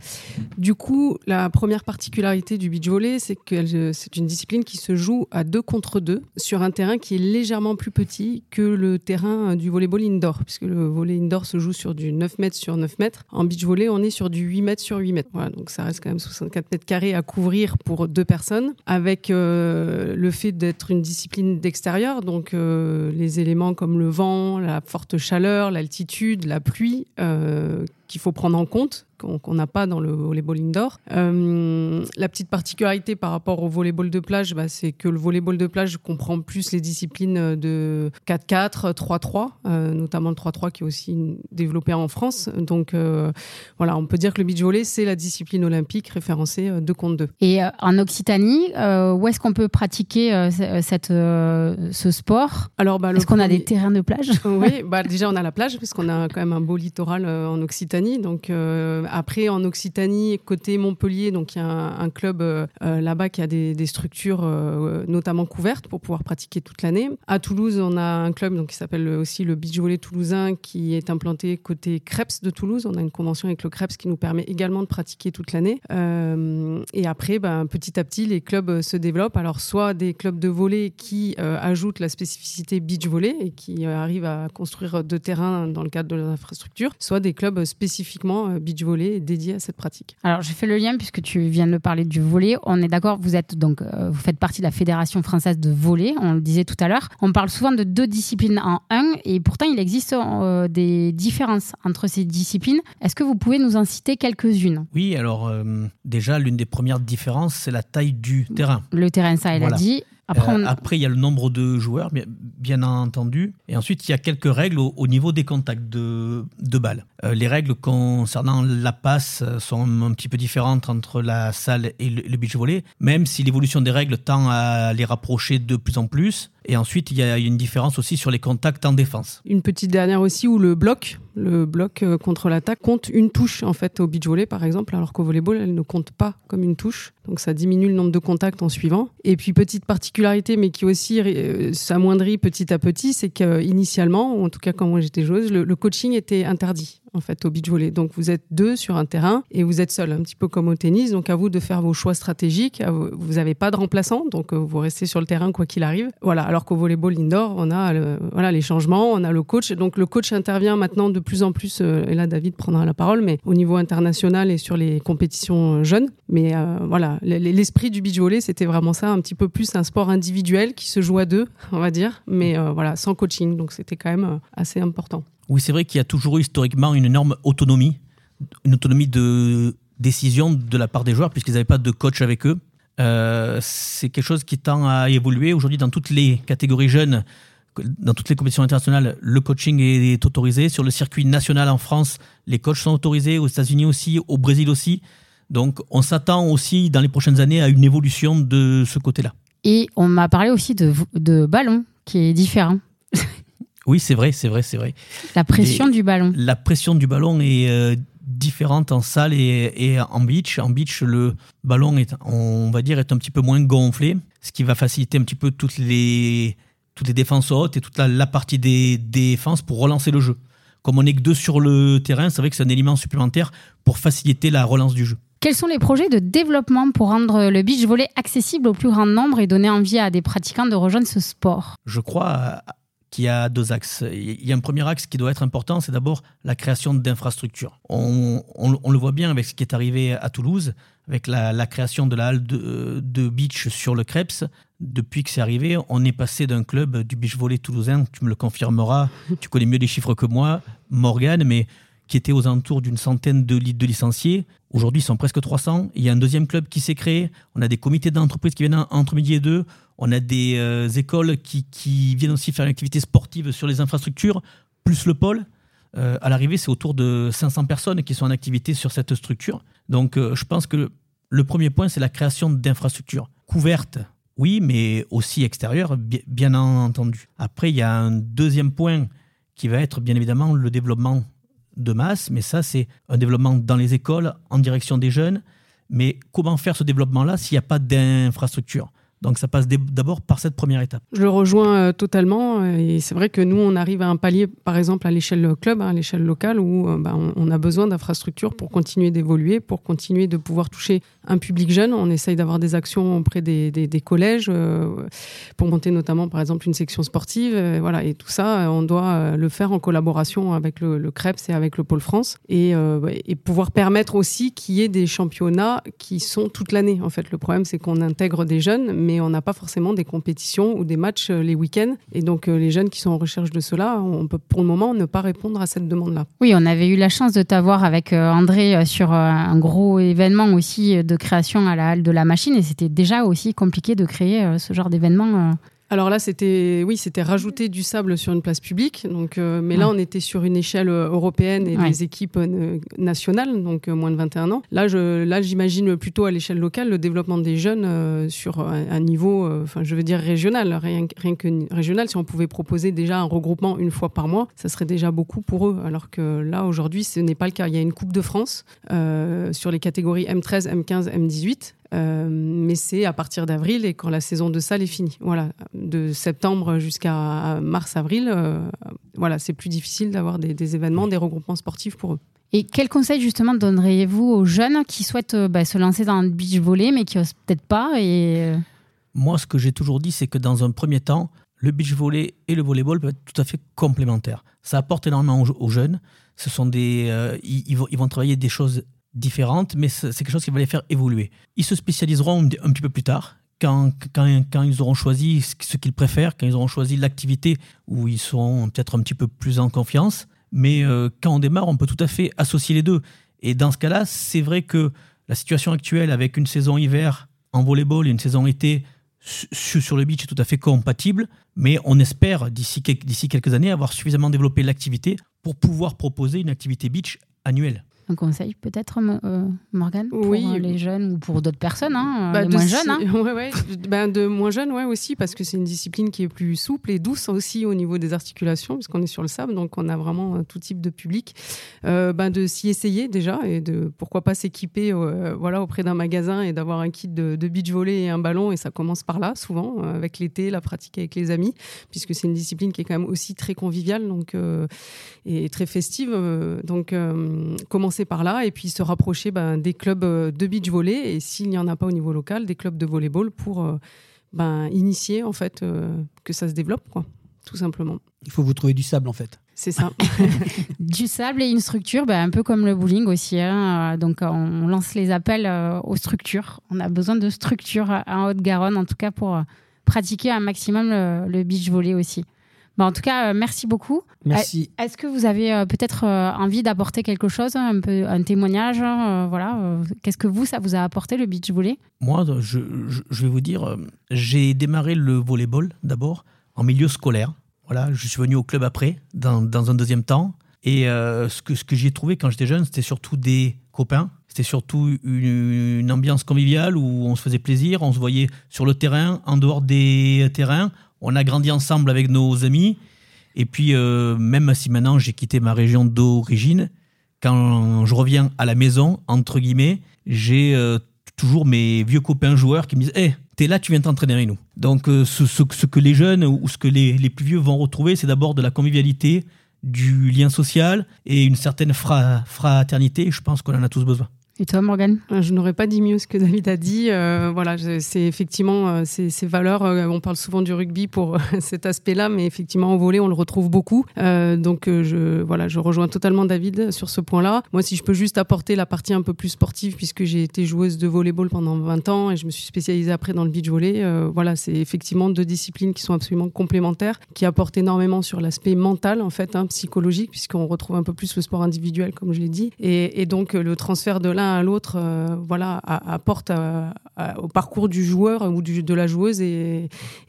Du coup, la première particularité du beach volley, c'est que c'est une discipline qui se joue à deux contre deux sur un terrain qui est légèrement plus petit que le terrain du volleyball indoor, puisque le volley indoor se joue sur du 9 mètres sur 9 mètres. En beach volley, on est sur du 8 mètres sur 8 mètres. Voilà, donc ça reste quand même 64 mètres carrés à couvrir pour deux personnes, avec euh, le fait d'être une discipline d'extérieur, donc euh, les éléments comme le vent, la forte chaleur, l'altitude, la pluie, euh, qu'il faut prendre en compte qu'on n'a pas dans le volleyball indoor. Euh, la petite particularité par rapport au volleyball de plage, bah, c'est que le volleyball de plage comprend plus les disciplines de 4-4, 3-3, euh, notamment le 3-3 qui est aussi développé en France. Donc euh, voilà, on peut dire que le beach volley, c'est la discipline olympique référencée 2 contre 2. Et en Occitanie, où est-ce qu'on peut pratiquer cette, ce sport? Alors, bah, Est-ce qu'on a des terrains de plage? Oui, bah, déjà on a la plage, puisqu'on a quand même un beau littoral en Occitanie. Donc après, en Occitanie, côté Montpellier, donc il y a un, club euh, euh, là-bas qui a des, structures euh, notamment couvertes pour pouvoir pratiquer toute l'année. À Toulouse, on a un club donc, qui s'appelle aussi le Beach Volley Toulousain qui est implanté côté Creps de Toulouse. On a une convention avec le Creps qui nous permet également de pratiquer toute l'année. et après, ben, petit à petit, les clubs se développent. Alors, soit des clubs de volley qui ajoutent la spécificité beach volley et qui arrivent à construire deux terrains dans le cadre de l'infrastructure, soit des clubs spécifiquement beach volley dédié à cette pratique. Alors j'ai fait le lien puisque tu viens de parler du volet. On est d'accord, vous êtes donc euh, vous faites partie de la fédération française de volley. On le disait tout à l'heure. On parle souvent de deux disciplines en un et pourtant il existe euh, des différences entre ces disciplines. Est-ce que vous pouvez nous en citer quelques-unes? Oui, alors euh, déjà l'une des premières différences c'est la taille du terrain. Le terrain, ça elle a dit. Euh, après, il y a le nombre de joueurs, bien, entendu. Et ensuite, il y a quelques règles au, niveau des contacts de, de balles. Euh, les règles concernant la passe sont un petit peu différentes entre la salle et le, le beach volley, même si l'évolution des règles tend à les rapprocher de plus en plus. Et ensuite, il y a une différence aussi sur les contacts en défense. Une petite dernière aussi où le bloc, le bloc euh, contre l'attaque compte une touche en fait au beach volley par exemple, alors qu'au volleyball elle ne compte pas comme une touche. Donc ça diminue le nombre de contacts en suivant. Et puis petite particularité, mais qui aussi euh, s'amoindrit petit à petit, c'est qu'initialement, en tout cas quand moi j'étais joueuse, le coaching était interdit en fait au beach volley. Donc vous êtes deux sur un terrain et vous êtes seul, un petit peu comme au tennis. Donc à vous de faire vos choix stratégiques. Vous n'avez pas de remplaçant, donc euh, vous restez sur le terrain quoi qu'il arrive. Voilà. Alors qu'au volleyball indoor, on a voilà les changements, on a le coach. Donc le coach intervient maintenant de plus en plus. Euh, et là, David prendra la parole, mais au niveau international et sur les compétitions euh, jeunes. Mais voilà, l'esprit du beach volley, c'était vraiment ça, un petit peu plus un sport individuel qui se joue à deux, on va dire, mais voilà, sans coaching. Donc c'était quand même assez important. Oui, c'est vrai qu'il y a toujours eu historiquement une énorme autonomie, une autonomie de décision de la part des joueurs, puisqu'ils n'avaient pas de coach avec eux. Euh, c'est quelque chose qui tend à évoluer. Aujourd'hui, dans toutes les catégories jeunes, dans toutes les compétitions internationales, le coaching est autorisé. Sur le circuit national en France, les coachs sont autorisés, aux États-Unis aussi, au Brésil aussi. Donc on s'attend aussi dans les prochaines années à une évolution de ce côté-là. Et on m'a parlé aussi de, de ballon qui est différent. Oui, c'est vrai, c'est vrai, c'est vrai. La pression du ballon. La pression du ballon est euh, différente en salle et, en beach. En beach, le ballon est, on va dire, est un petit peu moins gonflé, ce qui va faciliter un petit peu toutes les, toutes les défenses hautes et toute la, partie des, défenses pour relancer le jeu. Comme on n'est que deux sur le terrain, c'est vrai que c'est un élément supplémentaire pour faciliter la relance du jeu. Quels sont les projets de développement pour rendre le beach volley accessible au plus grand nombre et donner envie à des pratiquants de rejoindre ce sport? Je crois qu'il y a deux axes. Il y a un premier axe qui doit être important, c'est d'abord la création d'infrastructures. On, le voit bien avec ce qui est arrivé à Toulouse, avec la, création de la halle de, beach sur le Krebs. Depuis que c'est arrivé, on est passé d'un club du beach volley toulousain, tu me le confirmeras, tu connais mieux les chiffres que moi, Morgan, mais qui était aux alentours d'une centaine de, de licenciés. Aujourd'hui, ils sont presque 300. Il y a un deuxième club qui s'est créé. On a des comités d'entreprise qui viennent entre midi et deux. On a des euh, écoles qui, viennent aussi faire une activité sportive sur les infrastructures, plus le pôle. Euh, à l'arrivée, c'est autour de 500 personnes qui sont en activité sur cette structure. Donc, euh, je pense que le premier point, c'est la création d'infrastructures couvertes, oui, mais aussi extérieures, bien entendu. Après, il y a un deuxième point qui va être bien évidemment le développement de masse, mais ça, c'est un développement dans les écoles, en direction des jeunes. Mais comment faire ce développement-là s'il n'y a pas d'infrastructure? Donc ça passe d'abord par cette première étape. Je le rejoins euh, totalement euh, et c'est vrai que nous on arrive à un palier par exemple à l'échelle club, hein, à l'échelle locale où euh, bah, on, a besoin d'infrastructures pour continuer d'évoluer, pour continuer de pouvoir toucher un public jeune. On essaye d'avoir des actions auprès des, collèges pour monter notamment par exemple une section sportive. voilà et tout ça on doit le faire en collaboration avec le, le CREPS et avec le Pôle France et, et pouvoir permettre aussi qu'il y ait des championnats qui sont toute l'année. En fait le problème c'est qu'on intègre des jeunes on n'a pas forcément des compétitions ou des matchs euh, les week-ends. Et donc, euh, les jeunes qui sont en recherche de cela, on peut pour le moment ne pas répondre à cette demande-là. Oui, on avait eu la chance de t'avoir avec euh, André sur un gros événement aussi de création à la halle de la machine, et c'était déjà aussi compliqué de créer ce genre d'événement alors là, c'était oui, c'était rajouter du sable sur une place publique. Donc, euh, mais là, on était sur une échelle euh, européenne et des équipes euh, nationales, donc moins de 21 ans. Là, je, là, j'imagine plutôt à l'échelle locale le développement des jeunes sur un, niveau, enfin, je veux dire régional, rien, rien, que régional. Si on pouvait proposer déjà un regroupement une fois par mois, ça serait déjà beaucoup pour eux. Alors que là, aujourd'hui, ce n'est pas le cas. Il y a une Coupe de France sur les catégories M13, M15, M18 euh, mais c'est à partir d'avril et quand la saison de salle est finie. Voilà, de septembre jusqu'à mars-avril, euh, voilà, c'est plus difficile d'avoir des, événements, des regroupements sportifs pour eux. Et quel conseil justement donneriez-vous aux jeunes qui souhaitent euh, bah, se lancer dans le beach volley mais qui osent peut-être pas et... Moi, ce que j'ai toujours dit, c'est que dans un premier temps, le beach volley et le volleyball peuvent être tout à fait complémentaires. Ça apporte énormément aux, jeunes. Ce sont des, ils, vont, ils vont travailler des choses différentes, mais c'est quelque chose qui va les faire évoluer. Ils se spécialiseront un, petit peu plus tard, quand, quand, ils auront choisi ce qu'ils préfèrent, quand ils auront choisi l'activité où ils seront peut-être un petit peu plus en confiance. Mais euh, quand on démarre, on peut tout à fait associer les deux. Et dans ce cas-là, c'est vrai que la situation actuelle avec une saison hiver en volleyball et une saison été sur le beach est tout à fait compatible, mais on espère d'ici quelques années avoir suffisamment développé l'activité pour pouvoir proposer une activité beach annuelle un conseil peut-être, euh, Morgane, pour euh, les jeunes ou pour d'autres personnes, hein, bah, les moins jeunes hein. ben, De moins jeunes, ouais, aussi, parce que c'est une discipline qui est plus souple et douce aussi au niveau des articulations, puisqu'on est sur le sable, donc on a vraiment euh, tout type de public. ben, de s'y essayer déjà et de pourquoi pas s'équiper voilà, auprès d'un magasin et d'avoir un kit de, beach volley et un ballon, et ça commence par là, souvent, avec l'été, la pratique avec les amis, puisque c'est une discipline qui est quand même aussi très conviviale donc, et très festive. donc, commencer par là et puis se rapprocher ben, des clubs euh, de beach volley et s'il n'y en a pas au niveau local, des clubs de volleyball pour euh, ben, initier en fait euh, que ça se développe, quoi, tout simplement. Il faut vous trouver du sable en fait. C'est ça. du sable et une structure, ben, un peu comme le bowling aussi. Hein. Donc on lance les appels aux structures. On a besoin de structures en Haute-Garonne, en tout cas pour pratiquer un maximum le, le beach volley aussi. Bah, en tout cas, euh, merci beaucoup. Merci. Est-ce que vous avez euh, peut-être euh, envie d'apporter quelque chose, un, peu, un témoignage voilà, Qu'est-ce que vous, ça vous a apporté le beach volley? Moi, je, vais vous dire, j'ai démarré le volleyball d'abord en milieu scolaire. Voilà, je suis venu au club après, dans, un deuxième temps. Et ce que, ce que j'ai trouvé quand j'étais jeune, c'était surtout des copains. C'était surtout une, une, ambiance conviviale où on se faisait plaisir, on se voyait sur le terrain, en dehors des terrains, on a grandi ensemble avec nos amis. Et puis, euh, même si maintenant j'ai quitté ma région d'origine, quand je reviens à la maison, entre guillemets, j'ai euh, toujours mes vieux copains joueurs qui me disent Hé, t'es là, tu viens t'entraîner avec nous. Donc, euh, ce, que les jeunes ou ce que les plus vieux vont retrouver, c'est d'abord de la convivialité, du lien social et une certaine fraternité. Je pense qu'on en a tous besoin. Et toi, Morgane euh, Je n'aurais pas dit mieux ce que David a dit. Euh, voilà, c'est effectivement euh, ces, valeurs. on parle souvent du rugby pour cet aspect-là, mais effectivement, au volet, on le retrouve beaucoup. donc, je, voilà, je rejoins totalement David sur ce point-là. Moi, si je peux juste apporter la partie un peu plus sportive, puisque j'ai été joueuse de volleyball pendant 20 ans et je me suis spécialisée après dans le beach volley, voilà, c'est effectivement deux disciplines qui sont absolument complémentaires, qui apportent énormément sur l'aspect mental, en fait, hein, psychologique, puisqu'on retrouve un peu plus le sport individuel, comme je l'ai dit. Et, et donc, le transfert de l'un à l'autre euh, voilà, apporte au parcours du joueur ou de la joueuse et,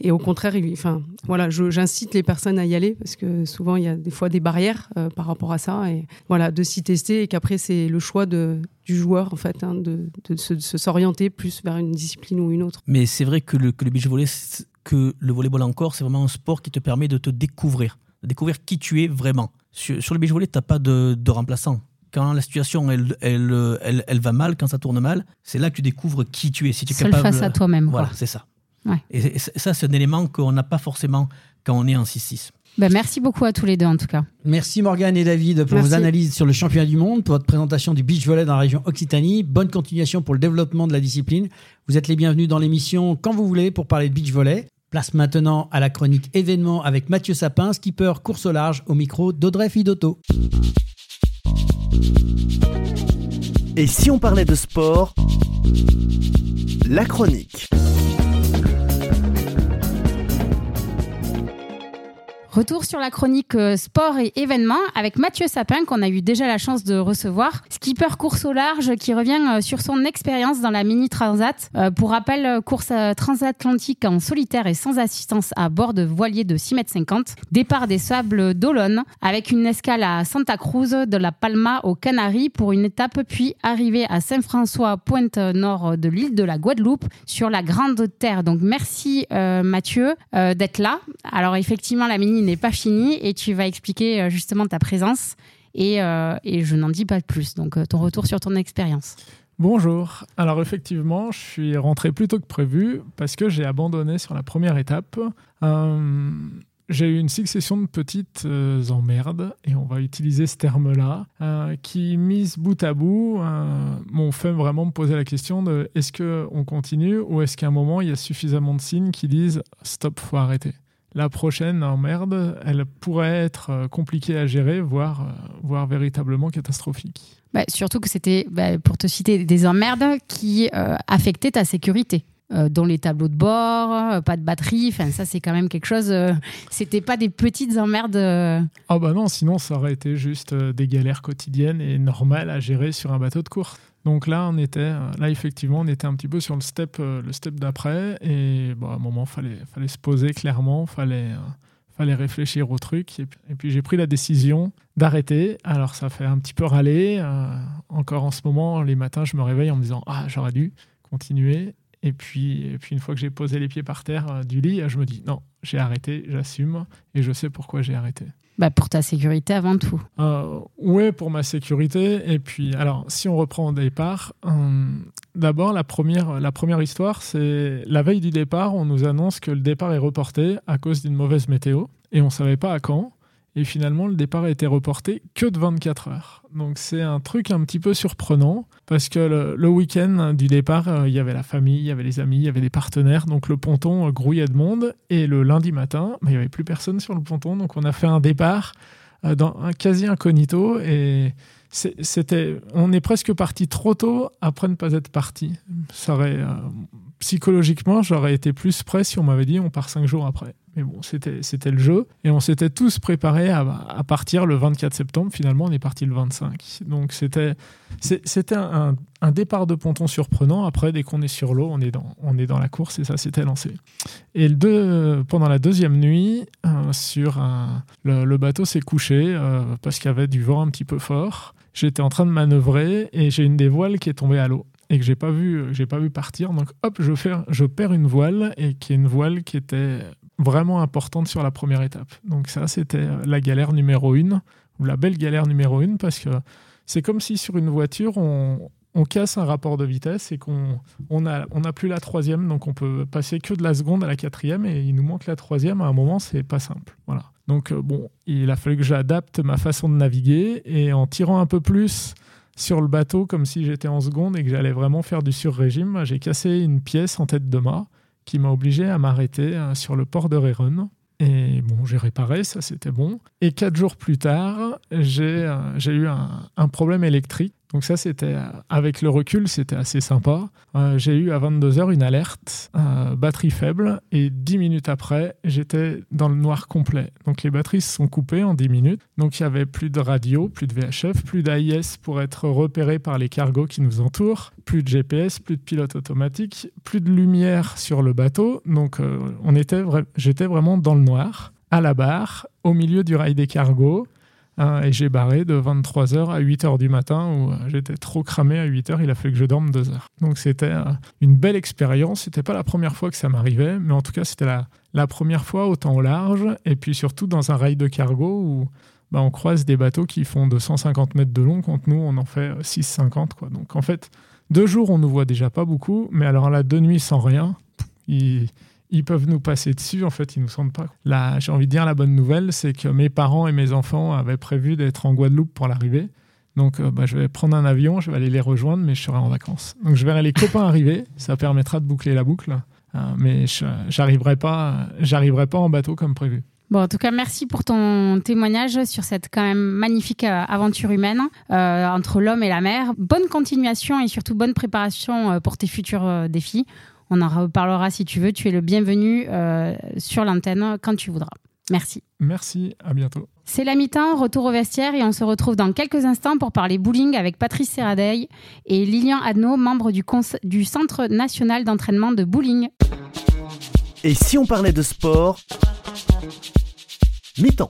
au contraire, enfin, voilà, j'incite les personnes à y aller parce que souvent il y a des fois des barrières euh, par rapport à ça et voilà, de s'y tester et qu'après c'est le choix du joueur en fait hein, de, se s'orienter plus vers une discipline ou une autre. Mais c'est vrai que le, que le beach volley, que le volleyball encore, c'est vraiment un sport qui te permet de te découvrir, de découvrir qui tu es vraiment. Sur, sur le beach volley, tu n'as pas de, de remplaçant quand la situation elle, elle, elle, elle, va mal, quand ça tourne mal, c'est là que tu découvres qui tu es. Si tu es Seul capable. face à toi-même. Voilà, c'est ça. Et, ça, c'est un élément qu'on n'a pas forcément quand on est en 6-6. Ben merci beaucoup à tous les deux en tout cas. Merci Morgane et David pour vos analyses sur le championnat du monde, pour votre présentation du beach volley dans la région Occitanie. Bonne continuation pour le développement de la discipline. Vous êtes les bienvenus dans l'émission quand vous voulez pour parler de beach volley. Place maintenant à la chronique événement avec Mathieu Sapin, skipper course au large au micro d'Audrey Fidotto. Et si on parlait de sport La chronique. Retour sur la chronique euh, sport et événements avec Mathieu Sapin qu'on a eu déjà la chance de recevoir. Skipper course au large qui revient euh, sur son expérience dans la mini transat. Euh, pour rappel, course transatlantique en solitaire et sans assistance à bord de voilier de 6 mètres 50. Départ des sables d'Olonne avec une escale à Santa Cruz de la Palma aux Canaries pour une étape puis arriver à Saint-François, pointe nord de l'île de la Guadeloupe sur la Grande Terre. Donc merci Mathieu d'être là. Alors effectivement la mini n'est pas fini et tu vas expliquer euh, justement ta présence. Et, euh, et je n'en dis pas plus. Donc, euh, ton retour sur ton expérience. Bonjour. Alors effectivement, je suis rentré plus tôt que prévu parce que j'ai abandonné sur la première étape. j'ai eu une succession de petites emmerdes, et on va utiliser ce terme-là, qui, mises bout à bout, m'ont fait vraiment me poser la question de est-ce qu'on continue ou est-ce qu'à un moment, il y a suffisamment de signes qui disent stop, faut arrêter la prochaine emmerde, elle pourrait être euh, compliquée à gérer, voire, euh, voire véritablement catastrophique. Bah, surtout que c'était, bah, pour te citer, des emmerdes qui euh, affectaient ta sécurité. dont les tableaux de bord, pas de batterie, enfin ça c'est quand même quelque chose. c'était pas des petites emmerdes. Ah bah non, sinon ça aurait été juste des galères quotidiennes et normales à gérer sur un bateau de course. Donc là, on était, effectivement, on était un petit peu sur le step, euh, le step d'après, et bon, à un moment, fallait, fallait se poser clairement, fallait, euh, fallait réfléchir au truc, et puis, j'ai pris la décision d'arrêter. Alors ça fait un petit peu râler. Euh, encore en ce moment, les matins, je me réveille en me disant ah j'aurais dû continuer. Et puis une fois que j'ai posé les pieds par terre du lit, je me dis non, j'ai arrêté, j'assume, et je sais pourquoi j'ai arrêté. Bah pour ta sécurité avant tout. Euh, oui, pour ma sécurité. Et puis, alors, si on reprend au départ, euh, d'abord, la première, la première histoire, c'est la veille du départ, on nous annonce que le départ est reporté à cause d'une mauvaise météo. Et on ne savait pas à quand. Et finalement, le départ a été reporté que de 24 heures. Donc c'est un truc un petit peu surprenant parce que le, week-end du départ, euh, il y avait la famille, il y avait les amis, il y avait des partenaires. Donc le ponton euh, grouillait de monde. Et le lundi matin, bah, il n'y avait plus personne sur le ponton. Donc on a fait un départ euh, dans un quasi incognito. Et c'était, on est presque parti trop tôt après ne pas être parti. Psychologiquement, j'aurais été plus prêt si on m'avait dit on part cinq jours après. Mais bon, c'était, le jeu. Et on s'était tous préparés à, partir le 24 septembre. Finalement, on est parti le 25. Donc, c'était, un, départ de ponton surprenant. Après, dès qu'on est sur l'eau, on est dans, la course et ça s'était lancé. Et pendant la deuxième nuit, euh, sur le, bateau s'est couché euh, parce qu'il y avait du vent un petit peu fort. J'étais en train de manœuvrer et j'ai une des voiles qui est tombée à l'eau et que j'ai pas pas vu partir donc hop je perds une voile et qui est une voile qui était vraiment importante sur la première étape. Donc ça, c'était euh, la galère numéro une, ou la belle galère numéro une, parce que c'est comme si sur une voiture, on, casse un rapport de vitesse et qu'on on on plus la troisième, donc on peut passer que de la seconde à la quatrième et il nous manque la troisième. À un moment, c'est pas simple. Voilà. Donc euh, bon, il a fallu que j'adapte ma façon de naviguer et en tirant un peu plus sur le bateau comme si j'étais en seconde et que j'allais vraiment faire du sur-régime, j'ai cassé une pièce en tête de mât qui m'a obligé à m'arrêter euh, sur le port de Rérun. Et bon, j'ai réparé, ça c'était bon. Et quatre jours plus tard, j'ai euh, eu un, problème électrique donc ça, c'était avec le recul, c'était assez sympa. Euh, j'ai eu à 22h une alerte, euh, batterie faible, et 10 minutes après, j'étais dans le noir complet. Donc les batteries se sont coupées en 10 minutes. Donc il y avait plus de radio, plus de VHF, plus d'AIS pour être repéré par les cargos qui nous entourent, plus de GPS, plus de pilote automatique, plus de lumière sur le bateau. Donc euh, on était, j'étais vraiment dans le noir, à la barre, au milieu du rail des cargos. Et j'ai barré de 23h à 8h du matin où euh, j'étais trop cramé à 8h, il a fallu que je dorme 2 heures. Donc c'était euh, une belle expérience. C'était pas la première fois que ça m'arrivait, mais en tout cas c'était la, première fois autant au large et puis surtout dans un rail de cargo où bah, on croise des bateaux qui font 250 mètres de long quand nous on en fait 650 quoi. Donc en fait deux jours on nous voit déjà pas beaucoup, mais alors là deux nuits sans rien, il ils peuvent nous passer dessus, en fait, ils nous sentent pas. Là, j'ai envie de dire la bonne nouvelle, c'est que mes parents et mes enfants avaient prévu d'être en Guadeloupe pour l'arrivée. Donc, euh, bah, je vais prendre un avion, je vais aller les rejoindre, mais je serai en vacances. Donc, je verrai les copains arriver, ça permettra de boucler la boucle, euh, mais j'arriverai pas, pas en bateau comme prévu. Bon, en tout cas, merci pour ton témoignage sur cette quand même magnifique euh, aventure humaine entre l'homme et la mer. Bonne continuation et surtout bonne préparation pour tes futurs défis. On en reparlera si tu veux. Tu es le bienvenu euh, sur l'antenne quand tu voudras. Merci. Merci, à bientôt. C'est la mi-temps, retour au vestiaire et on se retrouve dans quelques instants pour parler bowling avec Patrice Serradeil et Lilian Adno, membre du, du Centre national d'entraînement de bowling. Et si on parlait de sport? Mi-temps.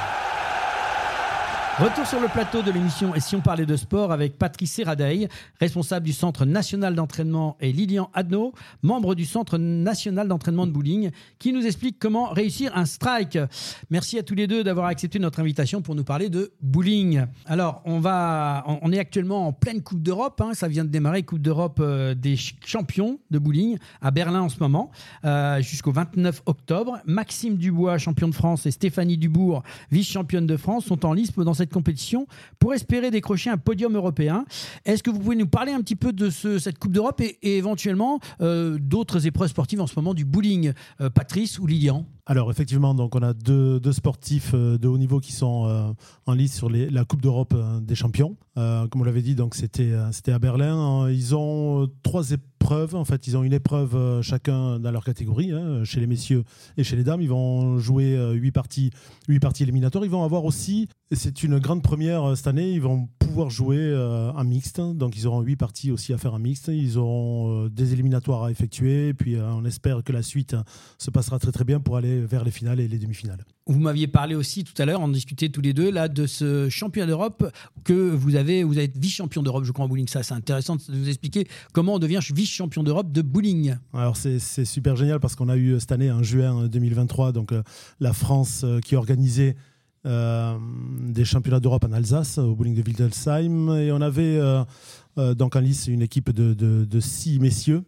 Retour sur le plateau de l'émission Et si on parlait de sport avec Patrice Serradeil, responsable du Centre national d'entraînement, et Lilian Adno, membre du Centre national d'entraînement de bowling, qui nous explique comment réussir un strike. Merci à tous les deux d'avoir accepté notre invitation pour nous parler de bowling. Alors, on, va, on est actuellement en pleine Coupe d'Europe. Hein. ça vient de démarrer, Coupe d'Europe euh, des champions de bowling à Berlin en ce moment, euh, jusqu'au 29 octobre. Maxime Dubois, champion de France, et Stéphanie Dubourg, vice-championne de France, sont en liste dans cette compétition pour espérer décrocher un podium européen. Est-ce que vous pouvez nous parler un petit peu de cette Coupe d'Europe et, éventuellement euh, d'autres épreuves sportives en ce moment, du bowling, euh, Patrice ou Lilian? Alors effectivement, donc on a deux, sportifs euh, de haut niveau qui sont en liste sur la Coupe d'Europe des champions. comme on l'avait dit, donc c'était c'était à Berlin. Ils ont trois épreuves. En fait, ils ont une épreuve chacun dans leur catégorie. Hein, chez les messieurs et chez les dames, ils vont jouer huit parties, huit parties éliminatoires. Ils vont avoir aussi c'est une grande première euh, cette année. Ils vont pouvoir jouer euh, un mixte. Donc, ils auront huit parties aussi à faire un mixte. Ils auront euh, des éliminatoires à effectuer. Puis, on espère que la suite se passera très, très bien pour aller vers les finales et les demi-finales. Vous m'aviez parlé aussi tout à l'heure, on discutait tous les deux là de ce championnat d'Europe que vous avez, vous êtes vice-champion d'Europe, je crois en bowling. Ça, c'est intéressant de vous expliquer comment on devient vice-champion d'Europe de bowling. Alors c'est super génial parce qu'on a eu cette année en juin 2023 donc la France qui organisait des championnats d'Europe en Alsace, au bowling de Wildelsheim. Et on avait donc en lice une équipe de, six messieurs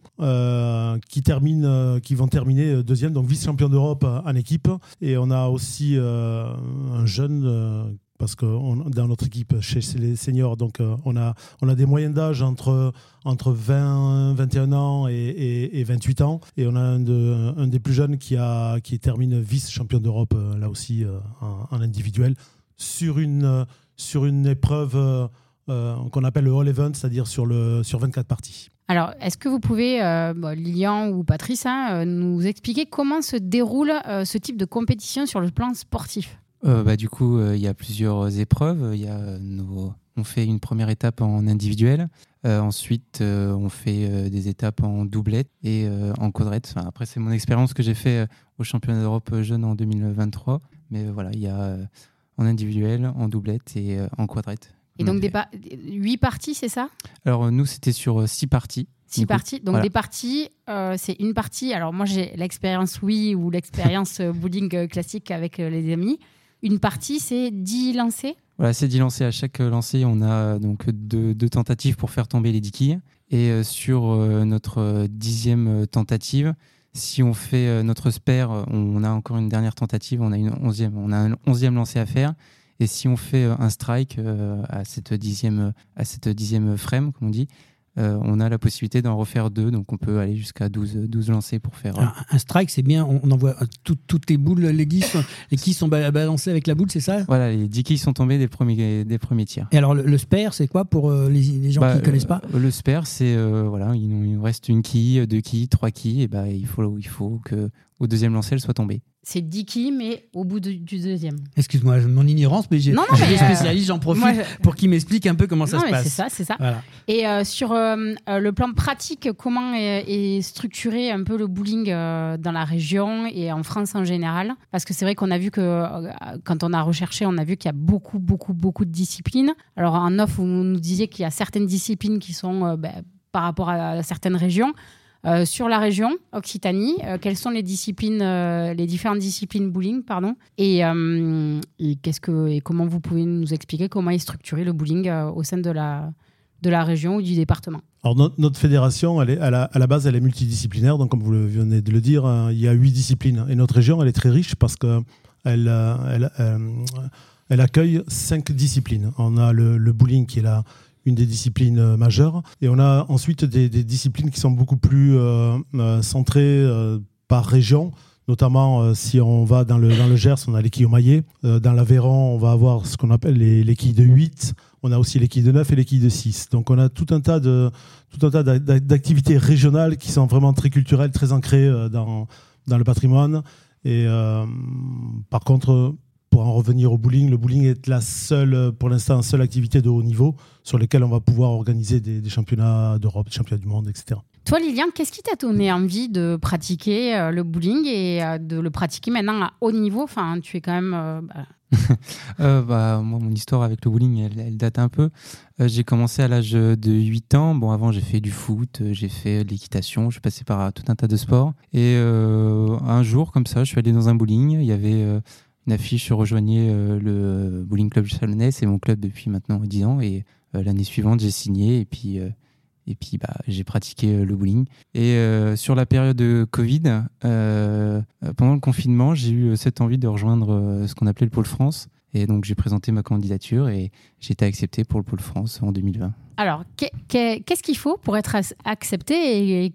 qui, terminent, qui vont terminer deuxième, donc vice-champion d'Europe en équipe. Et on a aussi un jeune parce que dans notre équipe, chez les seniors, donc, euh, on, a, on a des moyennes d'âge entre, entre 20, 21 ans et, 28 ans. Et on a un, des plus jeunes qui, a, qui termine vice-champion d'Europe, euh, là aussi, euh, en, individuel, sur une, sur une épreuve qu'on appelle le All Event, c'est-à-dire sur, le, sur 24 parties. Alors, est-ce que vous pouvez, Lilian ou Patrice, hein, nous expliquer comment se déroule ce type de compétition sur le plan sportif? Euh, bah, Du coup, euh, il y a plusieurs épreuves. Y a On fait une première étape en individuel. Euh, ensuite, on fait des étapes en doublette et en quadrette. après, c'est mon expérience que j'ai fait au championnat d'Europe jeune en 2023. Mais voilà, il y a en individuel, en doublette et en quadrette. Et donc, des huit parties, c'est ça? Alors, nous, c'était sur six parties. Six parties. Donc, des parties, c'est une partie. Alors, moi, j'ai l'expérience oui ou l'expérience bowling classique avec les amis. Une partie, c'est 10 lancers Voilà, c'est 10 lancers. À chaque lancer, on a donc deux, tentatives pour faire tomber les 10 quilles. Et euh, sur euh, notre dixième tentative, si on fait euh, notre spare, on a encore une dernière tentative, on a, une onzième, on a un onzième lancer à faire. Et si on fait un strike à cette dixième, à cette dixième frame, comme on dit, euh, on a la possibilité d'en refaire deux, donc on peut aller jusqu'à 12, 12 lancers pour faire. Euh, un, strike, c'est bien, on, envoie toutes les boules, les sont, les quilles sont balancées avec la boule, c'est ça? Voilà, les 10 quilles sont tombées des premiers, des premiers tirs. Et alors, le, spare, c'est quoi pour euh, les, gens bah, qui ne connaissent pas? Le spare, c'est, voilà, il nous reste une quille, deux quilles, trois quilles, et bah, il, faut, il faut que au deuxième lancer, elle soit tombée c'est 10 qui, mais au bout du deuxième. Excuse-moi, mon ignorance, mais j'ai des euh, spécialistes, j'en profite pour qu'ils m'expliquent un peu comment ça se passe. C'est ça, c'est ça. Et euh, sur euh, le plan pratique, comment est, structuré un peu le bowling dans la région et en France en général? Parce que c'est vrai qu'on a vu que quand on a recherché, on a vu qu'il y a beaucoup, beaucoup, beaucoup de disciplines. Alors en off, vous nous disiez qu'il y a certaines disciplines qui sont ben, par rapport à certaines régions. Euh, sur la région Occitanie, euh, quelles sont les disciplines, euh, les différentes disciplines bowling, pardon, et, qu'est-ce que et comment vous pouvez nous expliquer comment est structuré le bowling au sein de la de la région ou du département? Alors notre, fédération, elle à, la, base, elle est multidisciplinaire. Donc, comme vous venez de le dire, hein, il y a huit disciplines. Et notre région, elle est très riche parce que elle, elle, accueille cinq disciplines. On a le, le bowling qui est là une des disciplines euh, majeures. Et on a ensuite des, disciplines qui sont beaucoup plus euh, euh, centrées par région. Notamment, si on va dans le, dans le Gers, on a l'équille au maillet. dans l'Aveyron, on va avoir ce qu'on appelle les, quilles de 8. On a aussi les quilles de 9 et les quilles de 6. Donc, on a tout un tas de tout un tas d'activités régionales qui sont vraiment très culturelles, très ancrées dans, dans le patrimoine. Et par contre, pour en revenir au bowling, le bowling est la seule, pour l'instant, seule activité de haut niveau sur lesquelles on va pouvoir organiser des, championnats d'Europe, des championnats du monde, etc. Toi, Liliane, qu'est-ce qui t'a donné envie de pratiquer euh, le bowling et euh, de le pratiquer maintenant à haut niveau? Enfin, tu es quand même. Euh, bah... bah, moi, mon histoire avec le bowling, elle, date un peu. j'ai commencé à l'âge de 8 ans. Bon, avant, j'ai fait du foot, j'ai fait de l'équitation, je suis passé par tout un tas de sports. Et un jour, comme ça, je suis allé dans un bowling. Il y avait une affiche rejoignait euh, le Bowling Club Chalonnais, c'est mon club depuis maintenant 10 ans et euh, l'année suivante j'ai signé et puis euh, et puis bah, j'ai pratiqué le bowling. Et sur la période de Covid, pendant le confinement, j'ai eu cette envie de rejoindre ce qu'on appelait le Pôle France. Et donc j'ai présenté ma candidature et j'ai été accepté pour le Pôle France en 2020. Alors, qu'est-ce qu'il faut pour être accepté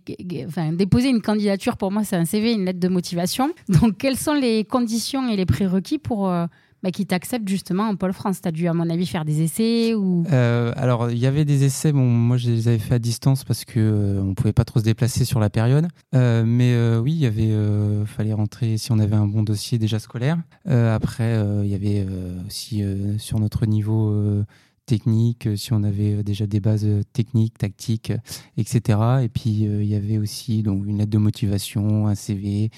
déposer une candidature? Pour moi, c'est un CV, une lettre de motivation. Donc, quelles sont les conditions et les prérequis pour euh, bah, qu'ils t'acceptent justement en Pôle France Tu as dû, à mon avis, faire des essais ou... Euh, alors, il y avait des essais. Bon, moi, je les avais fait à distance parce qu'on euh, ne pouvait pas trop se déplacer sur la période. mais oui, il y fallait rentrer si on avait un bon dossier déjà scolaire. après, il y avait aussi sur notre niveau technique, euh, si on avait euh, déjà des bases euh, techniques, tactiques, etc. Et puis il y avait aussi donc, une lettre de motivation, un CV,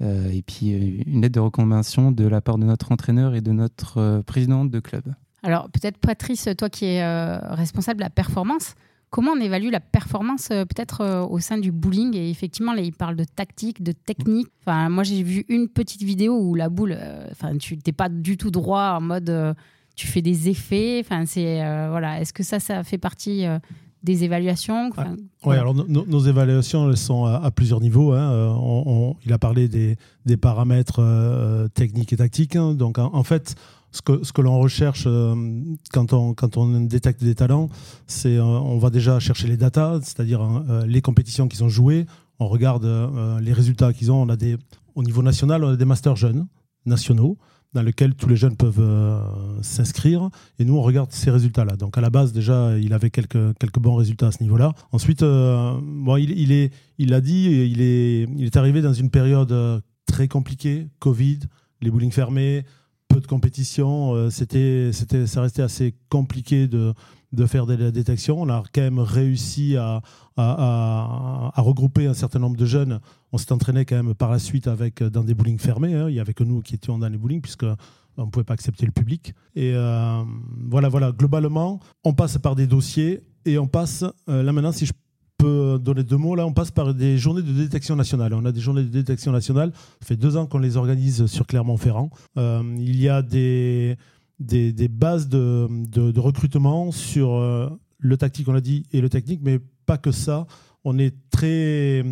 et puis une lettre de recommandation de la part de notre entraîneur et de notre présidente de club. Alors peut-être Patrice, toi qui es responsable de la performance, Comment on évalue la performance peut-être au sein du bowling? Et effectivement, là, il parle de tactique, de technique. Enfin, moi, j'ai vu une petite vidéo où la boule, enfin, tu n'es pas du tout droit en mode tu fais des effets. Enfin, c'est voilà. Est-ce que ça, ça fait partie des évaluations Oui, alors nos évaluations elles sont à, plusieurs niveaux. Hein. Euh, il a parlé des, des paramètres euh, techniques et tactiques. Hein. Donc en, fait, ce que, ce que l'on recherche euh, quand, on, quand on détecte des talents, c'est on va déjà chercher les datas, c'est-à-dire les compétitions qu'ils ont jouées. On regarde les résultats qu'ils ont. On a des, au niveau national, on a des masters jeunes nationaux dans lequel tous les jeunes peuvent euh, s'inscrire. Et nous, on regarde ces résultats-là. Donc à la base, déjà, il avait quelques, quelques bons résultats à ce niveau-là. Ensuite, euh, il, il, est, il a dit, il est, il est arrivé dans une période euh, très compliquée, Covid, les bowling fermés, de compétition. c'était, c'était, ça restait assez compliqué de, de faire des détections. On a quand même réussi à, à, regrouper un certain nombre de jeunes. On s'est entraîné quand même par la suite avec, dans des bowling fermés. Hein. Il n'y avait que nous qui étions dans les bowling puisque on ne pouvait pas accepter le public. Et euh, voilà, voilà. Globalement, on passe par des dossiers et on passe, euh, là maintenant, si je peux donner deux mots, là, on passe par des journées de détection nationale. On a des journées de détection nationale. Ça fait deux ans qu'on les organise sur Clermont-Ferrand. Euh, il y a des bases de, recrutement sur euh, le tactique, on l'a dit, et le technique, mais pas que ça. On est très,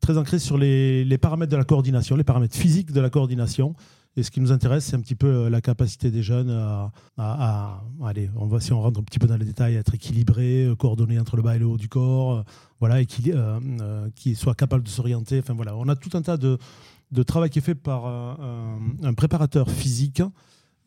très ancré sur les, paramètres de la coordination, les paramètres physiques de la coordination. Et ce qui nous intéresse, c'est un petit peu euh, la capacité des jeunes à, à, allez, on va si on rentre un petit peu dans les détails, à être équilibré, euh, coordonné entre le bas et le haut du corps, voilà, et qui, soit capable de s'orienter. Enfin voilà, on a tout un tas de, de travail qui est fait par un, préparateur physique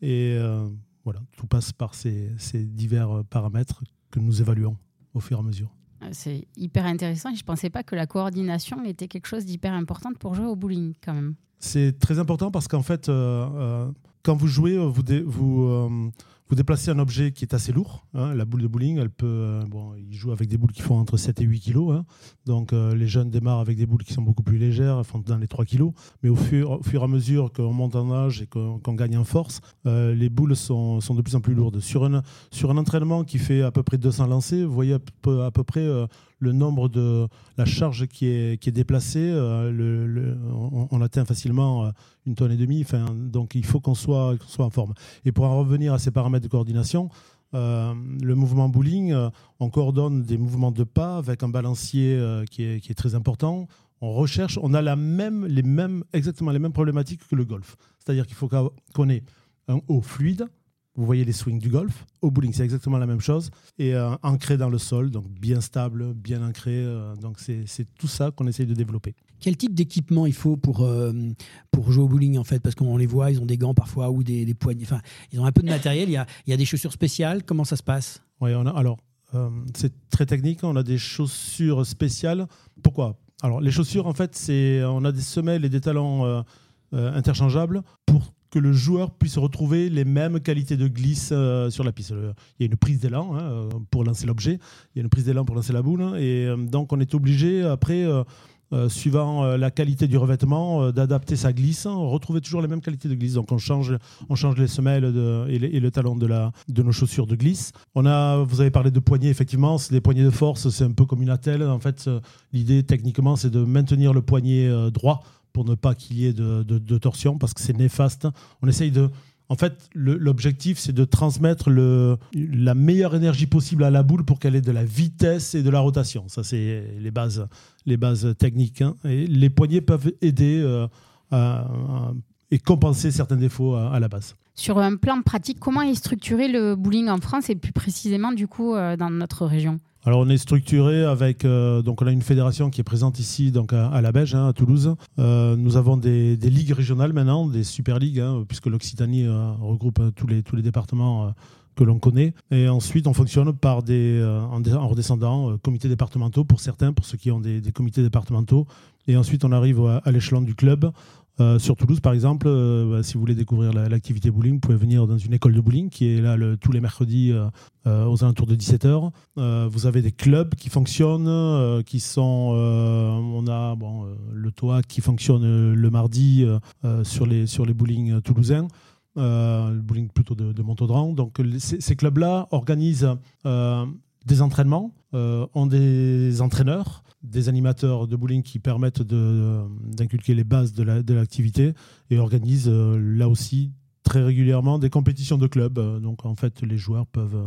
et euh, voilà, tout passe par ces, divers euh, paramètres que nous évaluons au fur et à mesure. Euh, c'est hyper intéressant et je ne pensais pas que la coordination était quelque chose d'hyper important pour jouer au bowling quand même. C'est très important parce qu'en fait, quand vous jouez, vous, vous, vous déplacez un objet qui est assez lourd. Hein. la boule de bowling, elle peut. Euh, bon, ils jouent avec des boules qui font entre 7 et 8 kilos. Hein. donc euh, les jeunes démarrent avec des boules qui sont beaucoup plus légères, font dans les 3 kilos. Mais au fur, et à mesure qu'on monte en âge et qu'on gagne en force, euh, les boules sont, de plus en plus lourdes. Sur un, sur un entraînement qui fait à peu près 200 lancers, vous voyez à peu, près le nombre de la charge qui est, qui est déplacée. On, atteint facilement une tonne et demie. Donc il faut qu'on soit en forme. Et pour en revenir à ces paramètres de coordination, euh, le mouvement bowling, euh, on coordonne des mouvements de pas avec un balancier euh, qui, est, très important. On recherche, on a la même, les mêmes, exactement les mêmes problématiques que le golf. C'est-à-dire qu'il faut qu'on ait un haut fluide, vous voyez les swings du golf. Au bowling, c'est exactement la même chose. Et ancré dans le sol, donc bien stable, bien ancré. Donc c'est tout ça qu'on essaye de développer. Quel type d'équipement il faut pour, euh, pour jouer au bowling en fait? Parce qu'on les voit, ils ont des gants parfois ou des, des poignées. Enfin, ils ont un peu de matériel. Il y a, il y a des chaussures spéciales. Comment ça se passe? Oui, on a, alors c'est très technique. On a des chaussures spéciales. Pourquoi? Alors les chaussures, en fait, c'est on a des semelles et des talons interchangeables pour que le joueur puisse retrouver les mêmes qualités de glisse euh, sur la piste. Il y a une prise d'élan hein, euh, pour lancer l'objet, il y a une prise d'élan pour lancer la boule, et euh, donc on est obligé après. Suivant la qualité du revêtement, d'adapter sa glisse, retrouver toujours les mêmes qualités de glisse. Donc on change, on change les semelles et, le talon de, la, de nos chaussures de glisse. On a, vous avez parlé de poignées, effectivement, c'est des poignées de force, c'est un peu comme une attelle. En fait, l'idée techniquement, c'est de maintenir le poignet droit pour ne pas qu'il y ait de, torsion parce que c'est néfaste. On essaye de. En fait, l'objectif, c'est de transmettre la meilleure énergie possible à la boule pour qu'elle ait de la vitesse et de la rotation. Ça, c'est les bases, les bases techniques. Hein. Et les poignets peuvent aider euh, et compenser certains défauts à, la base. Sur un plan pratique, comment est structuré le bowling en France et plus précisément du coup euh, dans notre région? Alors on est structuré avec euh, donc on a une fédération qui est présente ici donc à, la Belge hein, à Toulouse. Euh, nous avons des, ligues régionales maintenant, des super ligues hein, puisque l'Occitanie euh, regroupe tous les tous les départements que l'on connaît. Et ensuite, on fonctionne par des, en, redescendant, comités départementaux pour certains, pour ceux qui ont des, comités départementaux. Et ensuite, on arrive à l'échelon du club euh, sur Toulouse, par exemple, euh, bah, si vous voulez découvrir l'activité bowling, vous pouvez venir dans une école de bowling qui est là tous les mercredis euh, aux alentours de 17h. vous avez des clubs qui fonctionnent, qui sont. on a bon, le toit qui fonctionne le mardi sur, les, sur les bowling toulousains. le bowling plutôt de, de Montaudran. Donc ces, clubs-là organisent des entraînements, ont des entraîneurs, des animateurs de bowling qui permettent d'inculquer les bases de l'activité et organisent là aussi très régulièrement des compétitions de clubs. Donc en fait, les joueurs peuvent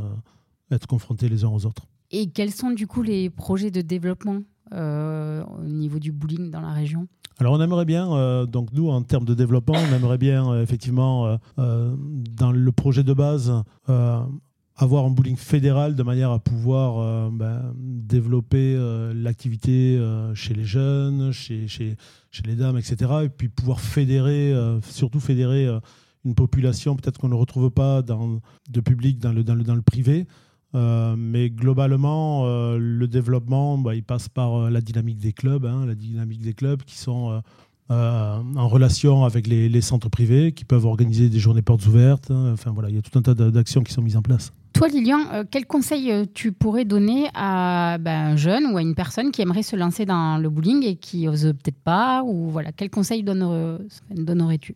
être confrontés les uns aux autres. Et quels sont du coup les projets de développement euh, au niveau du bowling dans la région? Alors on aimerait bien, euh, donc nous en termes de développement, on aimerait bien euh, effectivement dans le projet de base avoir un bowling fédéral de manière à pouvoir ben, développer l'activité chez les jeunes, chez, les dames, etc. Et puis pouvoir fédérer, surtout fédérer une population peut-être qu'on ne retrouve pas de public dans le, dans le, dans le privé. Euh, mais globalement, euh, le développement, bah, il passe par euh, la dynamique des clubs, hein, la dynamique des clubs qui sont en relation avec les, les, centres privés, qui peuvent organiser des journées portes ouvertes. Hein. enfin voilà, il y a tout un tas d'actions qui sont mises en place. Toi, Lilian, quel conseil tu pourrais donner à ben, un jeune ou à une personne qui aimerait se lancer dans le bowling et qui ose peut-être pas ou voilà, quel conseil donnerais-tu?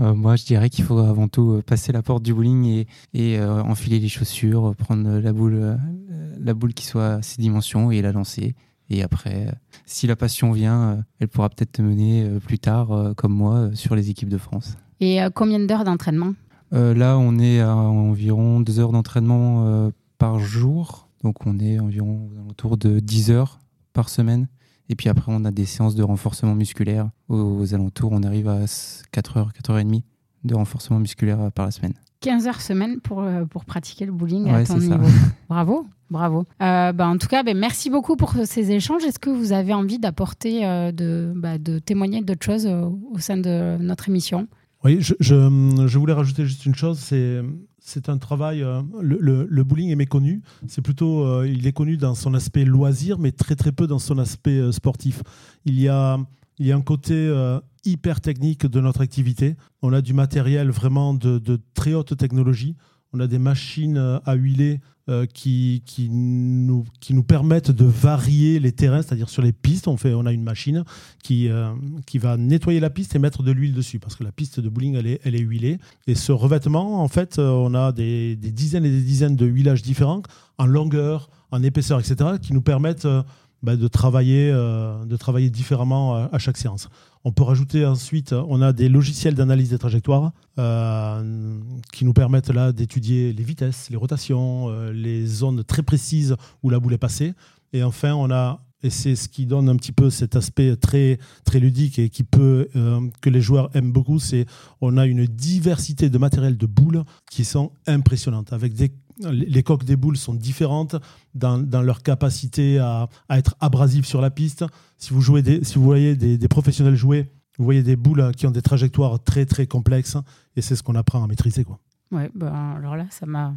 Euh, moi, je dirais qu'il faut avant tout euh, passer la porte du bowling et, euh, enfiler les chaussures, prendre la boule, la boule qui soit à ses dimensions et la lancer. Et après, si la passion vient, elle pourra peut-être te mener plus tard, comme moi, sur les équipes de France. Et combien d'heures d'entraînement? Là, on est à environ deux heures d'entraînement par jour. Donc, on est environ autour de 10 heures par semaine. Et puis après, on a des séances de renforcement musculaire. Aux, alentours, on arrive à 4h, 4h30 de renforcement musculaire par la semaine. 15 heures semaine pour, euh, pour pratiquer le bowling à ton niveau. Bravo, bravo. Euh, bah, en tout cas, bah, merci beaucoup pour ces échanges. Est-ce que vous avez envie d'apporter, euh, de, bah, de témoigner d'autres choses au sein de notre émission? Oui, je, voulais rajouter juste une chose, c'est un travail. Euh, le, bowling est méconnu. C'est plutôt, euh, il est connu dans son aspect loisir, mais très très peu dans son aspect euh, sportif. Il y a, un côté hyper technique de notre activité. On a du matériel vraiment de très haute technologie. On a des machines à huiler euh, qui, qui, nous, qui nous permettent de varier les terrains, c'est-à-dire sur les pistes, on, fait, on a une machine qui, euh, qui va nettoyer la piste et mettre de l'huile dessus, parce que la piste de bowling, elle est, elle est huilée. Et ce revêtement, en fait, euh, on a des, des dizaines et des dizaines de huilages différents, en longueur, en épaisseur, etc., qui nous permettent bah, de, travailler, de travailler différemment à chaque séance. On peut rajouter ensuite, on a des logiciels d'analyse des trajectoires euh, qui nous permettent là d'étudier les vitesses, les rotations, euh, les zones très précises où la boule est passée. Et enfin, on a et c'est ce qui donne un petit peu cet aspect très très ludique et qui peut euh, que les joueurs aiment beaucoup c'est on a une diversité de matériel de boules qui sont impressionnantes avec des les coques des boules sont différentes dans, leur capacité à, être abrasives sur la piste. Si vous, jouez si vous voyez des, professionnels jouer, vous voyez des boules qui ont des trajectoires très très complexes et c'est ce qu'on apprend à maîtriser. Quoi. Ouais, ben, alors là, ça m'a.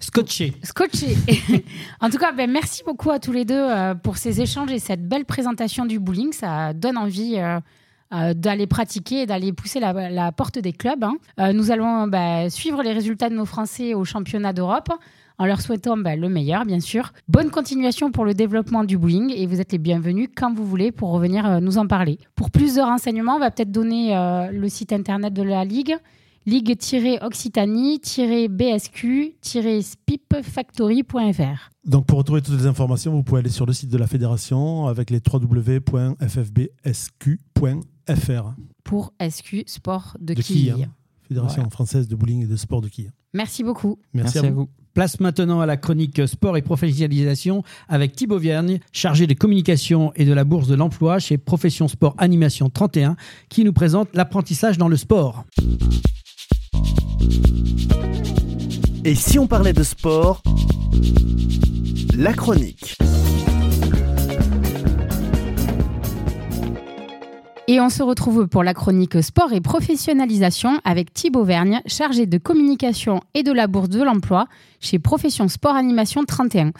Scotché. Scotché. en tout cas, ben, merci beaucoup à tous les deux euh, pour ces échanges et cette belle présentation du bowling. Ça donne envie. Euh, euh, d'aller pratiquer et d'aller pousser la, porte des clubs. Hein. Euh, nous allons bah, suivre les résultats de nos Français au championnat d'Europe en leur souhaitant bah, le meilleur, bien sûr. Bonne continuation pour le développement du bowling et vous êtes les bienvenus quand vous voulez pour revenir euh, nous en parler. Pour plus de renseignements, on va peut-être donner le site internet de la Ligue ligue-occitanie-bsq-spipfactory.fr. Donc pour retrouver toutes les informations, vous pouvez aller sur le site de la fédération avec les www.ffbsq.fr. Pour SQ Sport de, Quille. Fédération française de bowling et de sport de Quille. Merci beaucoup. Merci, à, vous. Place maintenant à la chronique sport et professionnalisation avec Thibaut Vergne, chargé des communications et de la bourse de l'emploi chez Profession Sport Animation 31, qui nous présente l'apprentissage dans le sport. Et si on parlait de sport? La chronique. Et on se retrouve pour la chronique sport et professionnalisation avec Thibaut Vergne, chargé de communication et de la bourse de l'emploi chez Profession Sport Animation 31.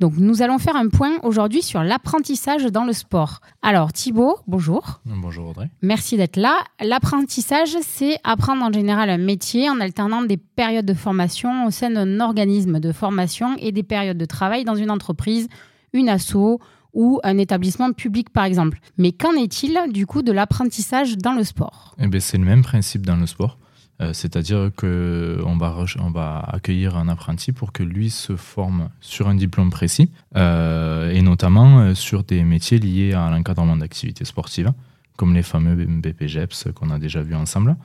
Donc nous allons faire un point aujourd'hui sur l'apprentissage dans le sport. Alors Thibaut, bonjour. Bonjour Audrey. Merci d'être là. L'apprentissage, c'est apprendre en général un métier en alternant des périodes de formation au sein d'un organisme de formation et des périodes de travail dans une entreprise, une asso ou un établissement public par exemple. Mais qu'en est-il du coup de l'apprentissage dans le sport? Eh ben, C'est le même principe dans le sport. Euh, c'est-à-dire qu'on va, on va accueillir un apprenti pour que lui se forme sur un diplôme précis, euh, et notamment euh, sur des métiers liés à l'encadrement d'activités sportives, comme les fameux BPGEPS qu'on a déjà vus ensemble.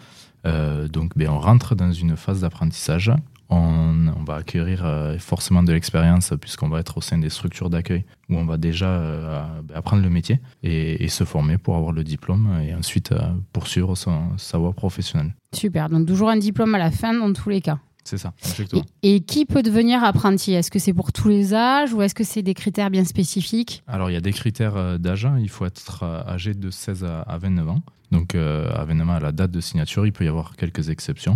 donc ben, on rentre dans une phase d'apprentissage on, va acquérir euh, forcément de l'expérience puisqu'on va être au sein des structures d'accueil où on va déjà euh, apprendre le métier et, se former pour avoir le diplôme et ensuite euh, poursuivre son savoir professionnel. Super, donc toujours un diplôme à la fin dans tous les cas. C'est ça, exactement. Et, qui peut devenir apprenti? Est-ce que c'est pour tous les âges ou est-ce que c'est des critères bien spécifiques? Alors, il y a des critères d'âge. Il faut être âgé de 16 à 29 ans. Donc, à 29 ans, à la date de signature, il peut y avoir quelques exceptions.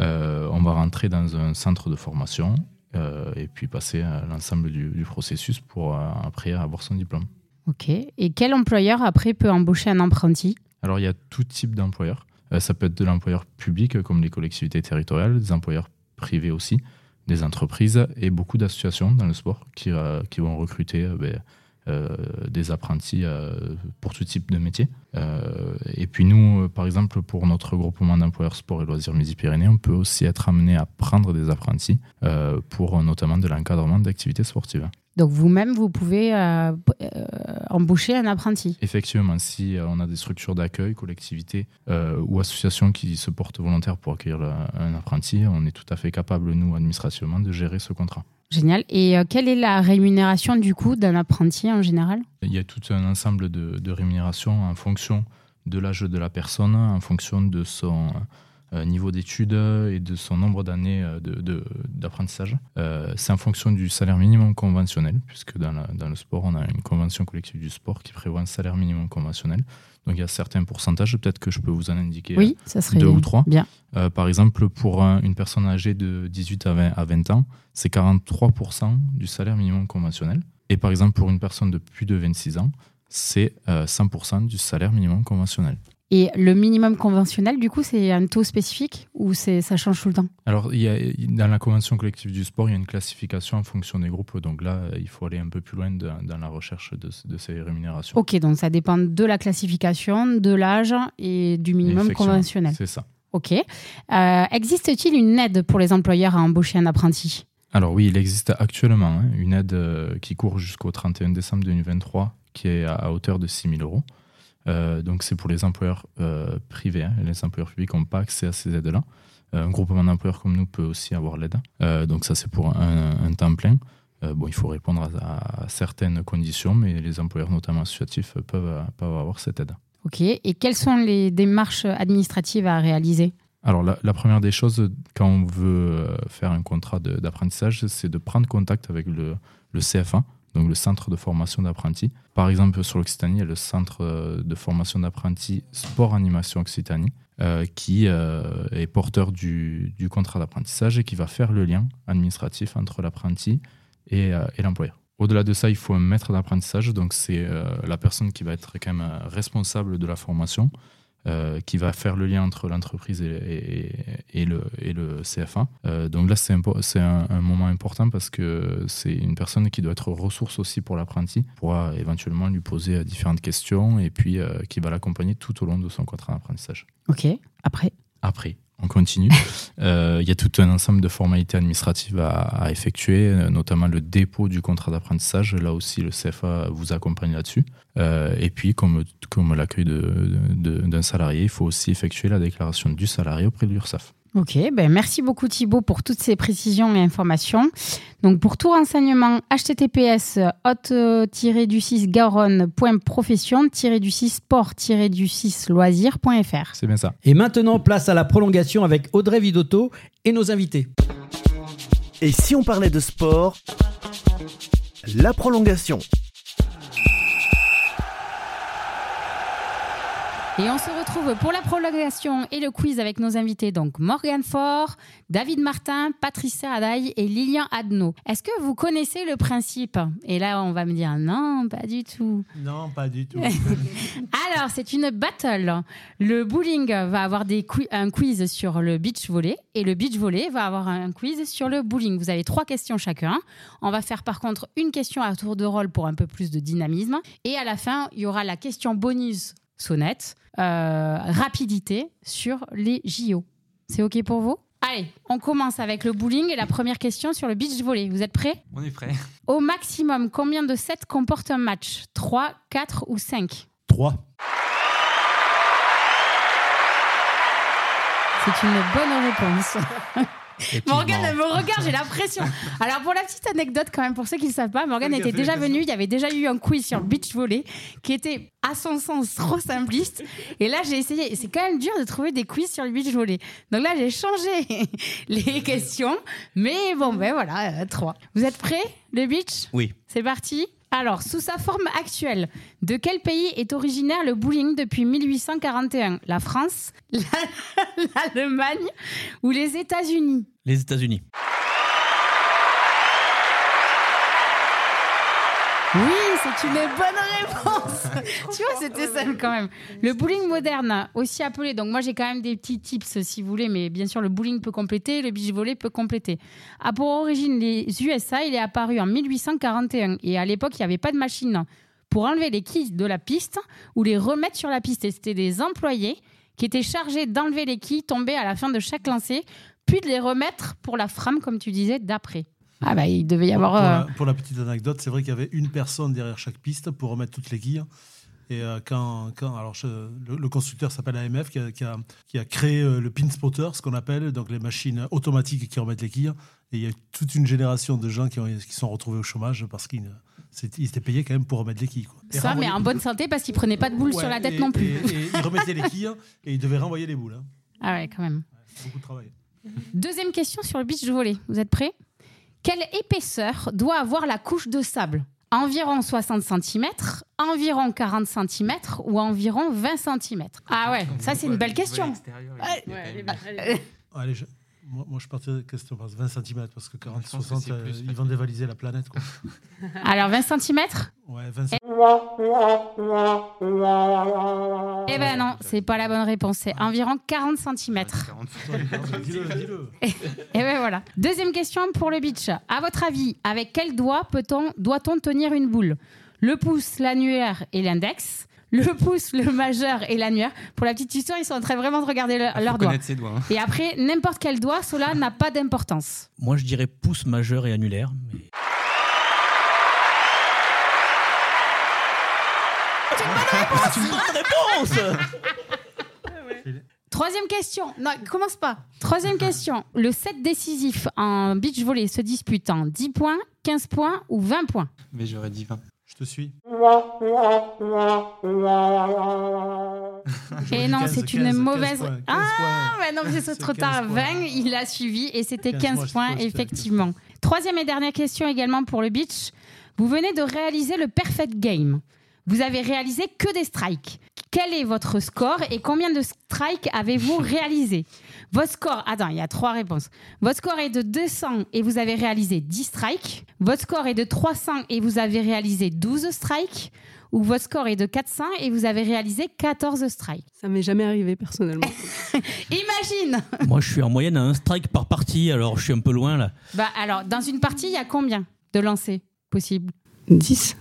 Euh, on va rentrer dans un centre de formation euh, et puis passer à l'ensemble du, processus pour euh, après avoir son diplôme. Ok. Et quel employeur après peut embaucher un apprenti? Alors il y a tout type d'employeurs. ça peut être de l'employeur public comme les collectivités territoriales, des employeurs privés aussi, des entreprises et beaucoup d'associations dans le sport qui, qui vont recruter ben, des apprentis euh, pour tout type de métier. Euh, et puis nous, par exemple, pour notre groupement d'employeurs sport et loisirs Midi-Pyrénées, on peut aussi être amené à prendre des apprentis pour notamment de l'encadrement d'activités sportives. Donc vous-même, vous pouvez embaucher un apprenti Effectivement, si on a des structures d'accueil, collectivités ou associations qui se portent volontaires pour accueillir un apprenti, on est tout à fait capable, nous, administrativement, de gérer ce contrat. Génial. Et euh, quelle est la rémunération du coup d'un apprenti en général? Il y a tout un ensemble de, rémunérations en fonction de l'âge de la personne, en fonction de son niveau d'études et de son nombre d'années euh, d'apprentissage. C'est en fonction du salaire minimum conventionnel, puisque dans, dans, le sport, on a une convention collective du sport qui prévoit un salaire minimum conventionnel. Donc il y a certains pourcentages, peut-être que je peux vous en indiquer oui, ça serait deux ou trois. Bien. Euh, par exemple, pour une personne âgée de 18 à 20, à 20 ans, c'est 43% du salaire minimum conventionnel. Et par exemple, pour une personne de plus de 26 ans, c'est 100% euh, du salaire minimum conventionnel. Et le minimum conventionnel, du coup, c'est un taux spécifique ou ça change tout le temps? Alors, il y a, dans la convention collective du sport, il y a une classification en fonction des groupes. Donc là, il faut aller un peu plus loin dans la recherche de, ces rémunérations. Ok, donc ça dépend de la classification, de l'âge et du minimum conventionnel. C'est ça. Ok. Euh, existe-t-il une aide pour les employeurs à embaucher un apprenti? Alors oui, il existe actuellement hein, une aide euh, qui court jusqu'au 31 décembre 2023 qui est à, hauteur de 6 000 euros. Euh, donc c'est pour les employeurs euh, privés. Hein. Les employeurs publics n'ont pas accès à ces aides-là. Euh, un groupement d'employeurs comme nous peut aussi avoir l'aide. donc ça c'est pour un, temps plein. bon, il faut répondre à, certaines conditions, mais les employeurs, notamment associatifs, peuvent, peuvent avoir cette aide. Ok. Et quelles sont les démarches administratives à réaliser? Alors la, première des choses, quand on veut faire un contrat d'apprentissage, c'est de prendre contact avec le, le CFA, donc le centre de formation d'apprentis. Par exemple, sur l'Occitanie, il y a le centre euh, de formation d'apprentis Sport Animation Occitanie, euh, qui euh, est porteur du, contrat d'apprentissage et qui va faire le lien administratif entre l'apprenti et, et l'employeur. Au-delà de ça, il faut un maître d'apprentissage, donc c'est la personne qui va être quand même responsable de la formation, euh, qui va faire le lien entre l'entreprise et, le, et le CFA. Euh, donc là, c'est un, un, moment important parce que c'est une personne qui doit être ressource aussi pour l'apprenti, pourra éventuellement lui poser différentes questions et puis euh, qui va l'accompagner tout au long de son contrat d'apprentissage. Ok, après? Après, on continue. Euh, il y a tout un ensemble de formalités administratives à, effectuer, euh, notamment le dépôt du contrat d'apprentissage. Là aussi, le CFA vous accompagne là-dessus. Euh, et puis, comme, comme l'accueil d'un salarié, il faut aussi effectuer la déclaration du salarié auprès de l'URSSAF. Ok, ben merci beaucoup Thibaut pour toutes ces précisions et informations. Donc pour tout renseignement, https hot-du-6 garonne.profession-du-6 sport-du-6 loisir.fr. C'est bien ça. Et maintenant, place à la prolongation avec Audrey Vidotto et nos invités. Et si on parlait de sport, la prolongation. Et on se retrouve pour la prolongation et le quiz avec nos invités, donc Morgan Faure, David Martin, Patricia Adaille et Lilian Adno. Est-ce que vous connaissez le principe? Et là, on va me dire non, pas du tout. Non, pas du tout. Alors, c'est une battle. Le bowling va avoir des un quiz sur le beach volley et le beach volley va avoir un quiz sur le bowling. Vous avez trois questions chacun. On va faire par contre une question à tour de rôle pour un peu plus de dynamisme. Et à la fin, il y aura la question bonus sonnette, euh, rapidité sur les JO. C'est OK pour vous? Allez, on commence avec le bowling et la première question sur le beach volley. Vous êtes prêts? On est prêts. Au maximum, combien de sets comporte un match? 3, 4 ou 5 3. C'est une bonne réponse. Morgane elle me regarde, j'ai l'impression. Alors pour la petite anecdote quand même, pour ceux qui ne savent pas, Morgane était déjà venue, il y avait déjà eu un quiz sur le beach volley qui était à son sens trop simpliste. Et là j'ai essayé, c'est quand même dur de trouver des quiz sur le beach volley. Donc là j'ai changé les questions, mais bon ben voilà, euh, trois. Vous êtes prêts, le beach? Oui. C'est parti alors, sous sa forme actuelle, de quel pays est originaire le bowling depuis 1841 La France, la- l'Allemagne ou les États-Unis? Les États-Unis. Oui, c'est une bonne réponse. tu vois, c'était simple quand même. Le bowling moderne, aussi appelé, donc moi j'ai quand même des petits tips si vous voulez, mais bien sûr le bowling peut compléter, le beach volley peut compléter. A pour origine les USA, il est apparu en 1841 et à l'époque il n'y avait pas de machine pour enlever les quilles de la piste ou les remettre sur la piste. Et c'était des employés qui étaient chargés d'enlever les quilles tombées à la fin de chaque lancer, puis de les remettre pour la frame, comme tu disais, d'après. Ah bah il devait y avoir... Pour, euh, la, pour la petite anecdote, c'est vrai qu'il y avait une personne derrière chaque piste pour remettre toutes les quilles. Et euh, quand, quand alors je- le, le constructeur s'appelle AMF qui a, qui a- qui a créé euh, le pin spotter, ce qu'on appelle donc les machines automatiques qui remettent les quilles. Et il y a toute une génération de gens qui, ont, qui sont retrouvés au chômage parce qu'ils ils étaient payés quand même pour remettre les quilles. quoi. Ça, mais en bonne santé parce qu'il prenait pas de boules Ouais, sur la tête et- non plus. Et, et ils remettaient les quilles et ils devaient renvoyer les boules. hein. Ah ouais, quand même. Beaucoup de travail. Deuxième question sur le beach volley. Vous êtes prêts? Quelle épaisseur doit avoir la couche de sable? Environ 60 cm, environ 40 cm ou environ 20 cm Ah ouais, ça c'est une belle question. Allez, je- moi, moi, je partirais de question par 20 cm parce que 40, Je pense que 60, c'est euh, ils vont dévaliser la planète. Quoi. Alors 20 cm Ouais, 20 cm. Eh ben non, c'est pas la bonne réponse. C'est environ 40 cm. Et ben voilà. Deuxième question pour le beach. À votre avis, avec quel doigt peut-on, doit-on tenir une boule? Le pouce, l'annulaire et l'index le pouce, le majeur et l'annulaire. Pour la petite histoire, ils sont en train vraiment de regarder le- Ah, leurs doigts. ses doigts, hein. Et après, n'importe quel doigt, cela n'a pas d'importance. Moi, je dirais pouce majeur et annulaire. mais- C'est une bonne réponse Troisième question. Non, commence pas. Troisième question. Le set décisif en beach volley se dispute en 10 points, 15 points ou 20 points? Mais j'aurais dit 20. Je te suis. Et non, 15, c'est 15, une 15 mauvaise. points, 15 ah, mais non, mais c'est C'est trop 15 tard. points. 20, il a suivi et c'était 15 15 points, points, effectivement. Troisième et dernière question également pour le beach. Vous venez de réaliser le perfect game. Vous avez réalisé que des strikes. Quel est votre score et combien de strikes avez-vous réalisé? Votre score, attends, il y a trois réponses. Votre score est de 200 et vous avez réalisé 10 strikes. Votre score est de 300 et vous avez réalisé 12 strikes. Ou votre score est de 400 et vous avez réalisé 14 strikes. Ça m'est jamais arrivé personnellement. Imagine Moi, je suis en moyenne à un strike par partie, alors je suis un peu loin là. Bah alors, dans une partie, il y a combien de lancers possibles? 10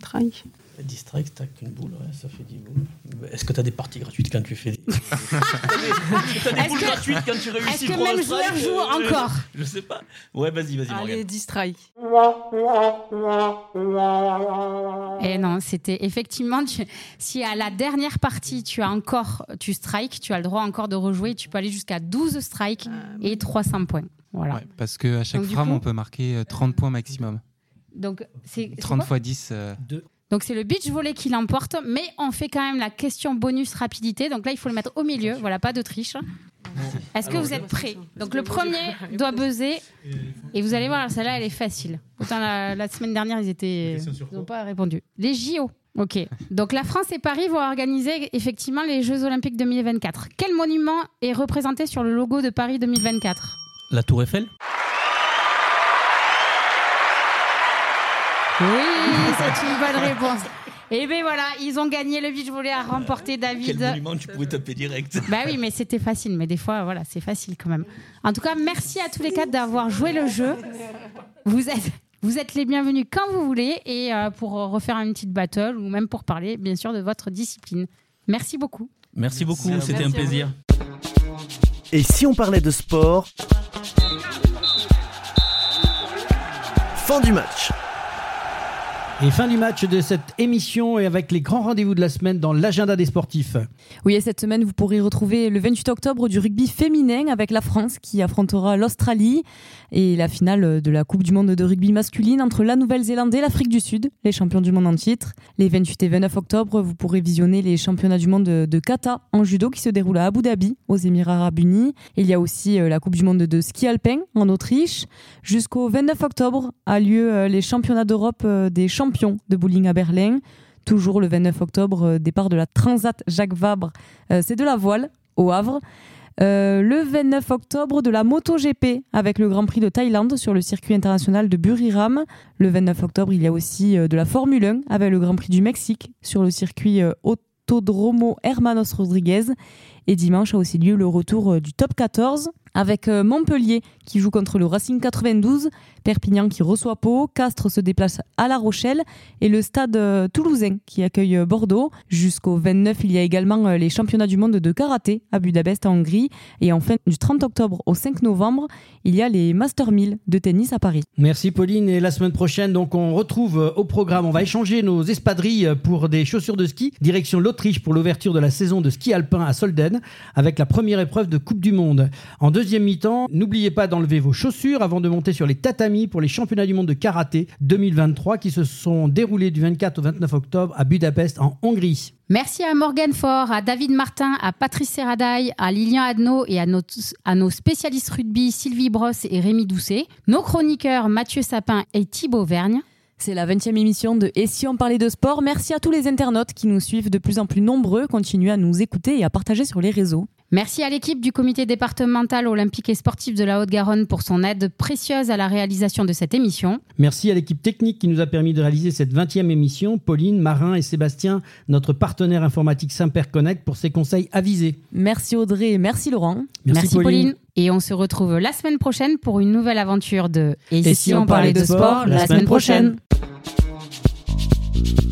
try. 10 strikes, tac, une boule, ouais, ça fait 10 boules. Est-ce que tu as des parties gratuites quand tu fais des. T'as des Est-ce boules que- gratuites quand tu réussis est-ce que même joueur joue euh, encore Je sais pas. Ouais, vas-y, vas-y, Allez, Morgane. 10 try. Et non, c'était effectivement, tu- si à la dernière partie, tu as encore, tu strikes, tu as le droit encore de rejouer, tu peux aller jusqu'à 12 strikes et 300 points. Voilà. Ouais, parce qu'à chaque Donc, frame, coup- on peut marquer euh, 30 points maximum. Donc, c'est. c'est 30 quoi fois 10. euh, Donc c'est le beach volley qui l'emporte, mais on fait quand même la question bonus rapidité. Donc là, il faut le mettre au milieu. Voilà, pas de triche. Est-ce que vous êtes prêts Donc le premier doit buzzer et vous allez voir, celle-là, elle est facile. Autant la, la semaine dernière, ils étaient, ils n'ont pas répondu. Les JO. Ok. Donc la France et Paris vont organiser effectivement les Jeux Olympiques 2024. Quel monument est représenté sur le logo de Paris 2024 La Tour Eiffel? C'est une bonne réponse. Et bien voilà, ils ont gagné le beach volley à remporter David. Quel monument tu pouvais taper direct Bah oui, mais c'était facile. Mais des fois, voilà, c'est facile quand même. En tout cas, merci à tous les quatre d'avoir joué le jeu. Vous êtes, vous êtes les bienvenus quand vous voulez et euh, pour refaire une petite battle ou même pour parler, bien sûr, de votre discipline. Merci beaucoup. Merci beaucoup, c'était un plaisir. Et si on parlait de sport? Fin du match. Et fin du match de cette émission et avec les grands rendez-vous de la semaine dans l'agenda des sportifs. Oui, et cette semaine, vous pourrez retrouver le 28 octobre du rugby féminin avec la France qui affrontera l'Australie et la finale de la Coupe du monde de rugby masculine entre la Nouvelle-Zélande et l'Afrique du Sud, les champions du monde en titre. Les 28 et 29 octobre, vous pourrez visionner les championnats du monde de, kata en judo qui se déroulent à Abu Dhabi, aux Émirats arabes unis. il y a aussi euh, la Coupe du monde de ski alpin en Autriche. Jusqu'au 29 octobre a lieu euh, les championnats d'Europe euh, des champions de bowling à Berlin. Toujours le 29 octobre, euh, départ de la Transat Jacques Vabre, euh, c'est de la voile au Havre. Euh, le 29 octobre de la MotoGP avec le Grand Prix de Thaïlande sur le circuit international de Buriram. Le 29 octobre, il y a aussi de la Formule 1 avec le Grand Prix du Mexique sur le circuit Autodromo Hermanos Rodriguez. Et dimanche a aussi lieu le retour du top 14 avec Montpellier qui joue contre le Racing 92 Perpignan qui reçoit Pau, Castres se déplace à La Rochelle et le stade euh, toulousain qui accueille euh, Bordeaux. Jusqu'au 29, il y a également euh, les championnats du monde de karaté à Budapest en Hongrie. Et enfin, du 30 octobre au 5 novembre, il y a les Master 1000 de tennis à Paris. Merci Pauline. Et la semaine prochaine, donc, on retrouve au programme, on va échanger nos espadrilles pour des chaussures de ski, direction l'Autriche pour l'ouverture de la saison de ski alpin à Solden, avec la première épreuve de Coupe du Monde. En deuxième mi-temps, n'oubliez pas d'enlever vos chaussures avant de monter sur les tatamis pour les championnats du monde de karaté 2023 qui se sont déroulés du 24 au 29 octobre à Budapest en Hongrie. Merci à Morgan Faure, à David Martin, à Patrice Serradaille, à Lilian Adno et à nos, à nos spécialistes rugby Sylvie Brosse et Rémi Doucet, nos chroniqueurs Mathieu Sapin et Thibaut Vergne. C'est la 20e émission de Et si on parlait de sport? Merci à tous les internautes qui nous suivent de plus en plus nombreux. Continuez à nous écouter et à partager sur les réseaux. Merci à l'équipe du comité départemental olympique et sportif de la Haute-Garonne pour son aide précieuse à la réalisation de cette émission. Merci à l'équipe technique qui nous a permis de réaliser cette 20e émission, Pauline, Marin et Sébastien, notre partenaire informatique Simper Connect pour ses conseils avisés. Merci Audrey, merci Laurent. Merci, Pauline. Et on se retrouve la semaine prochaine pour une nouvelle aventure de Et, si, on, parlait de sport, la, semaine prochaine. you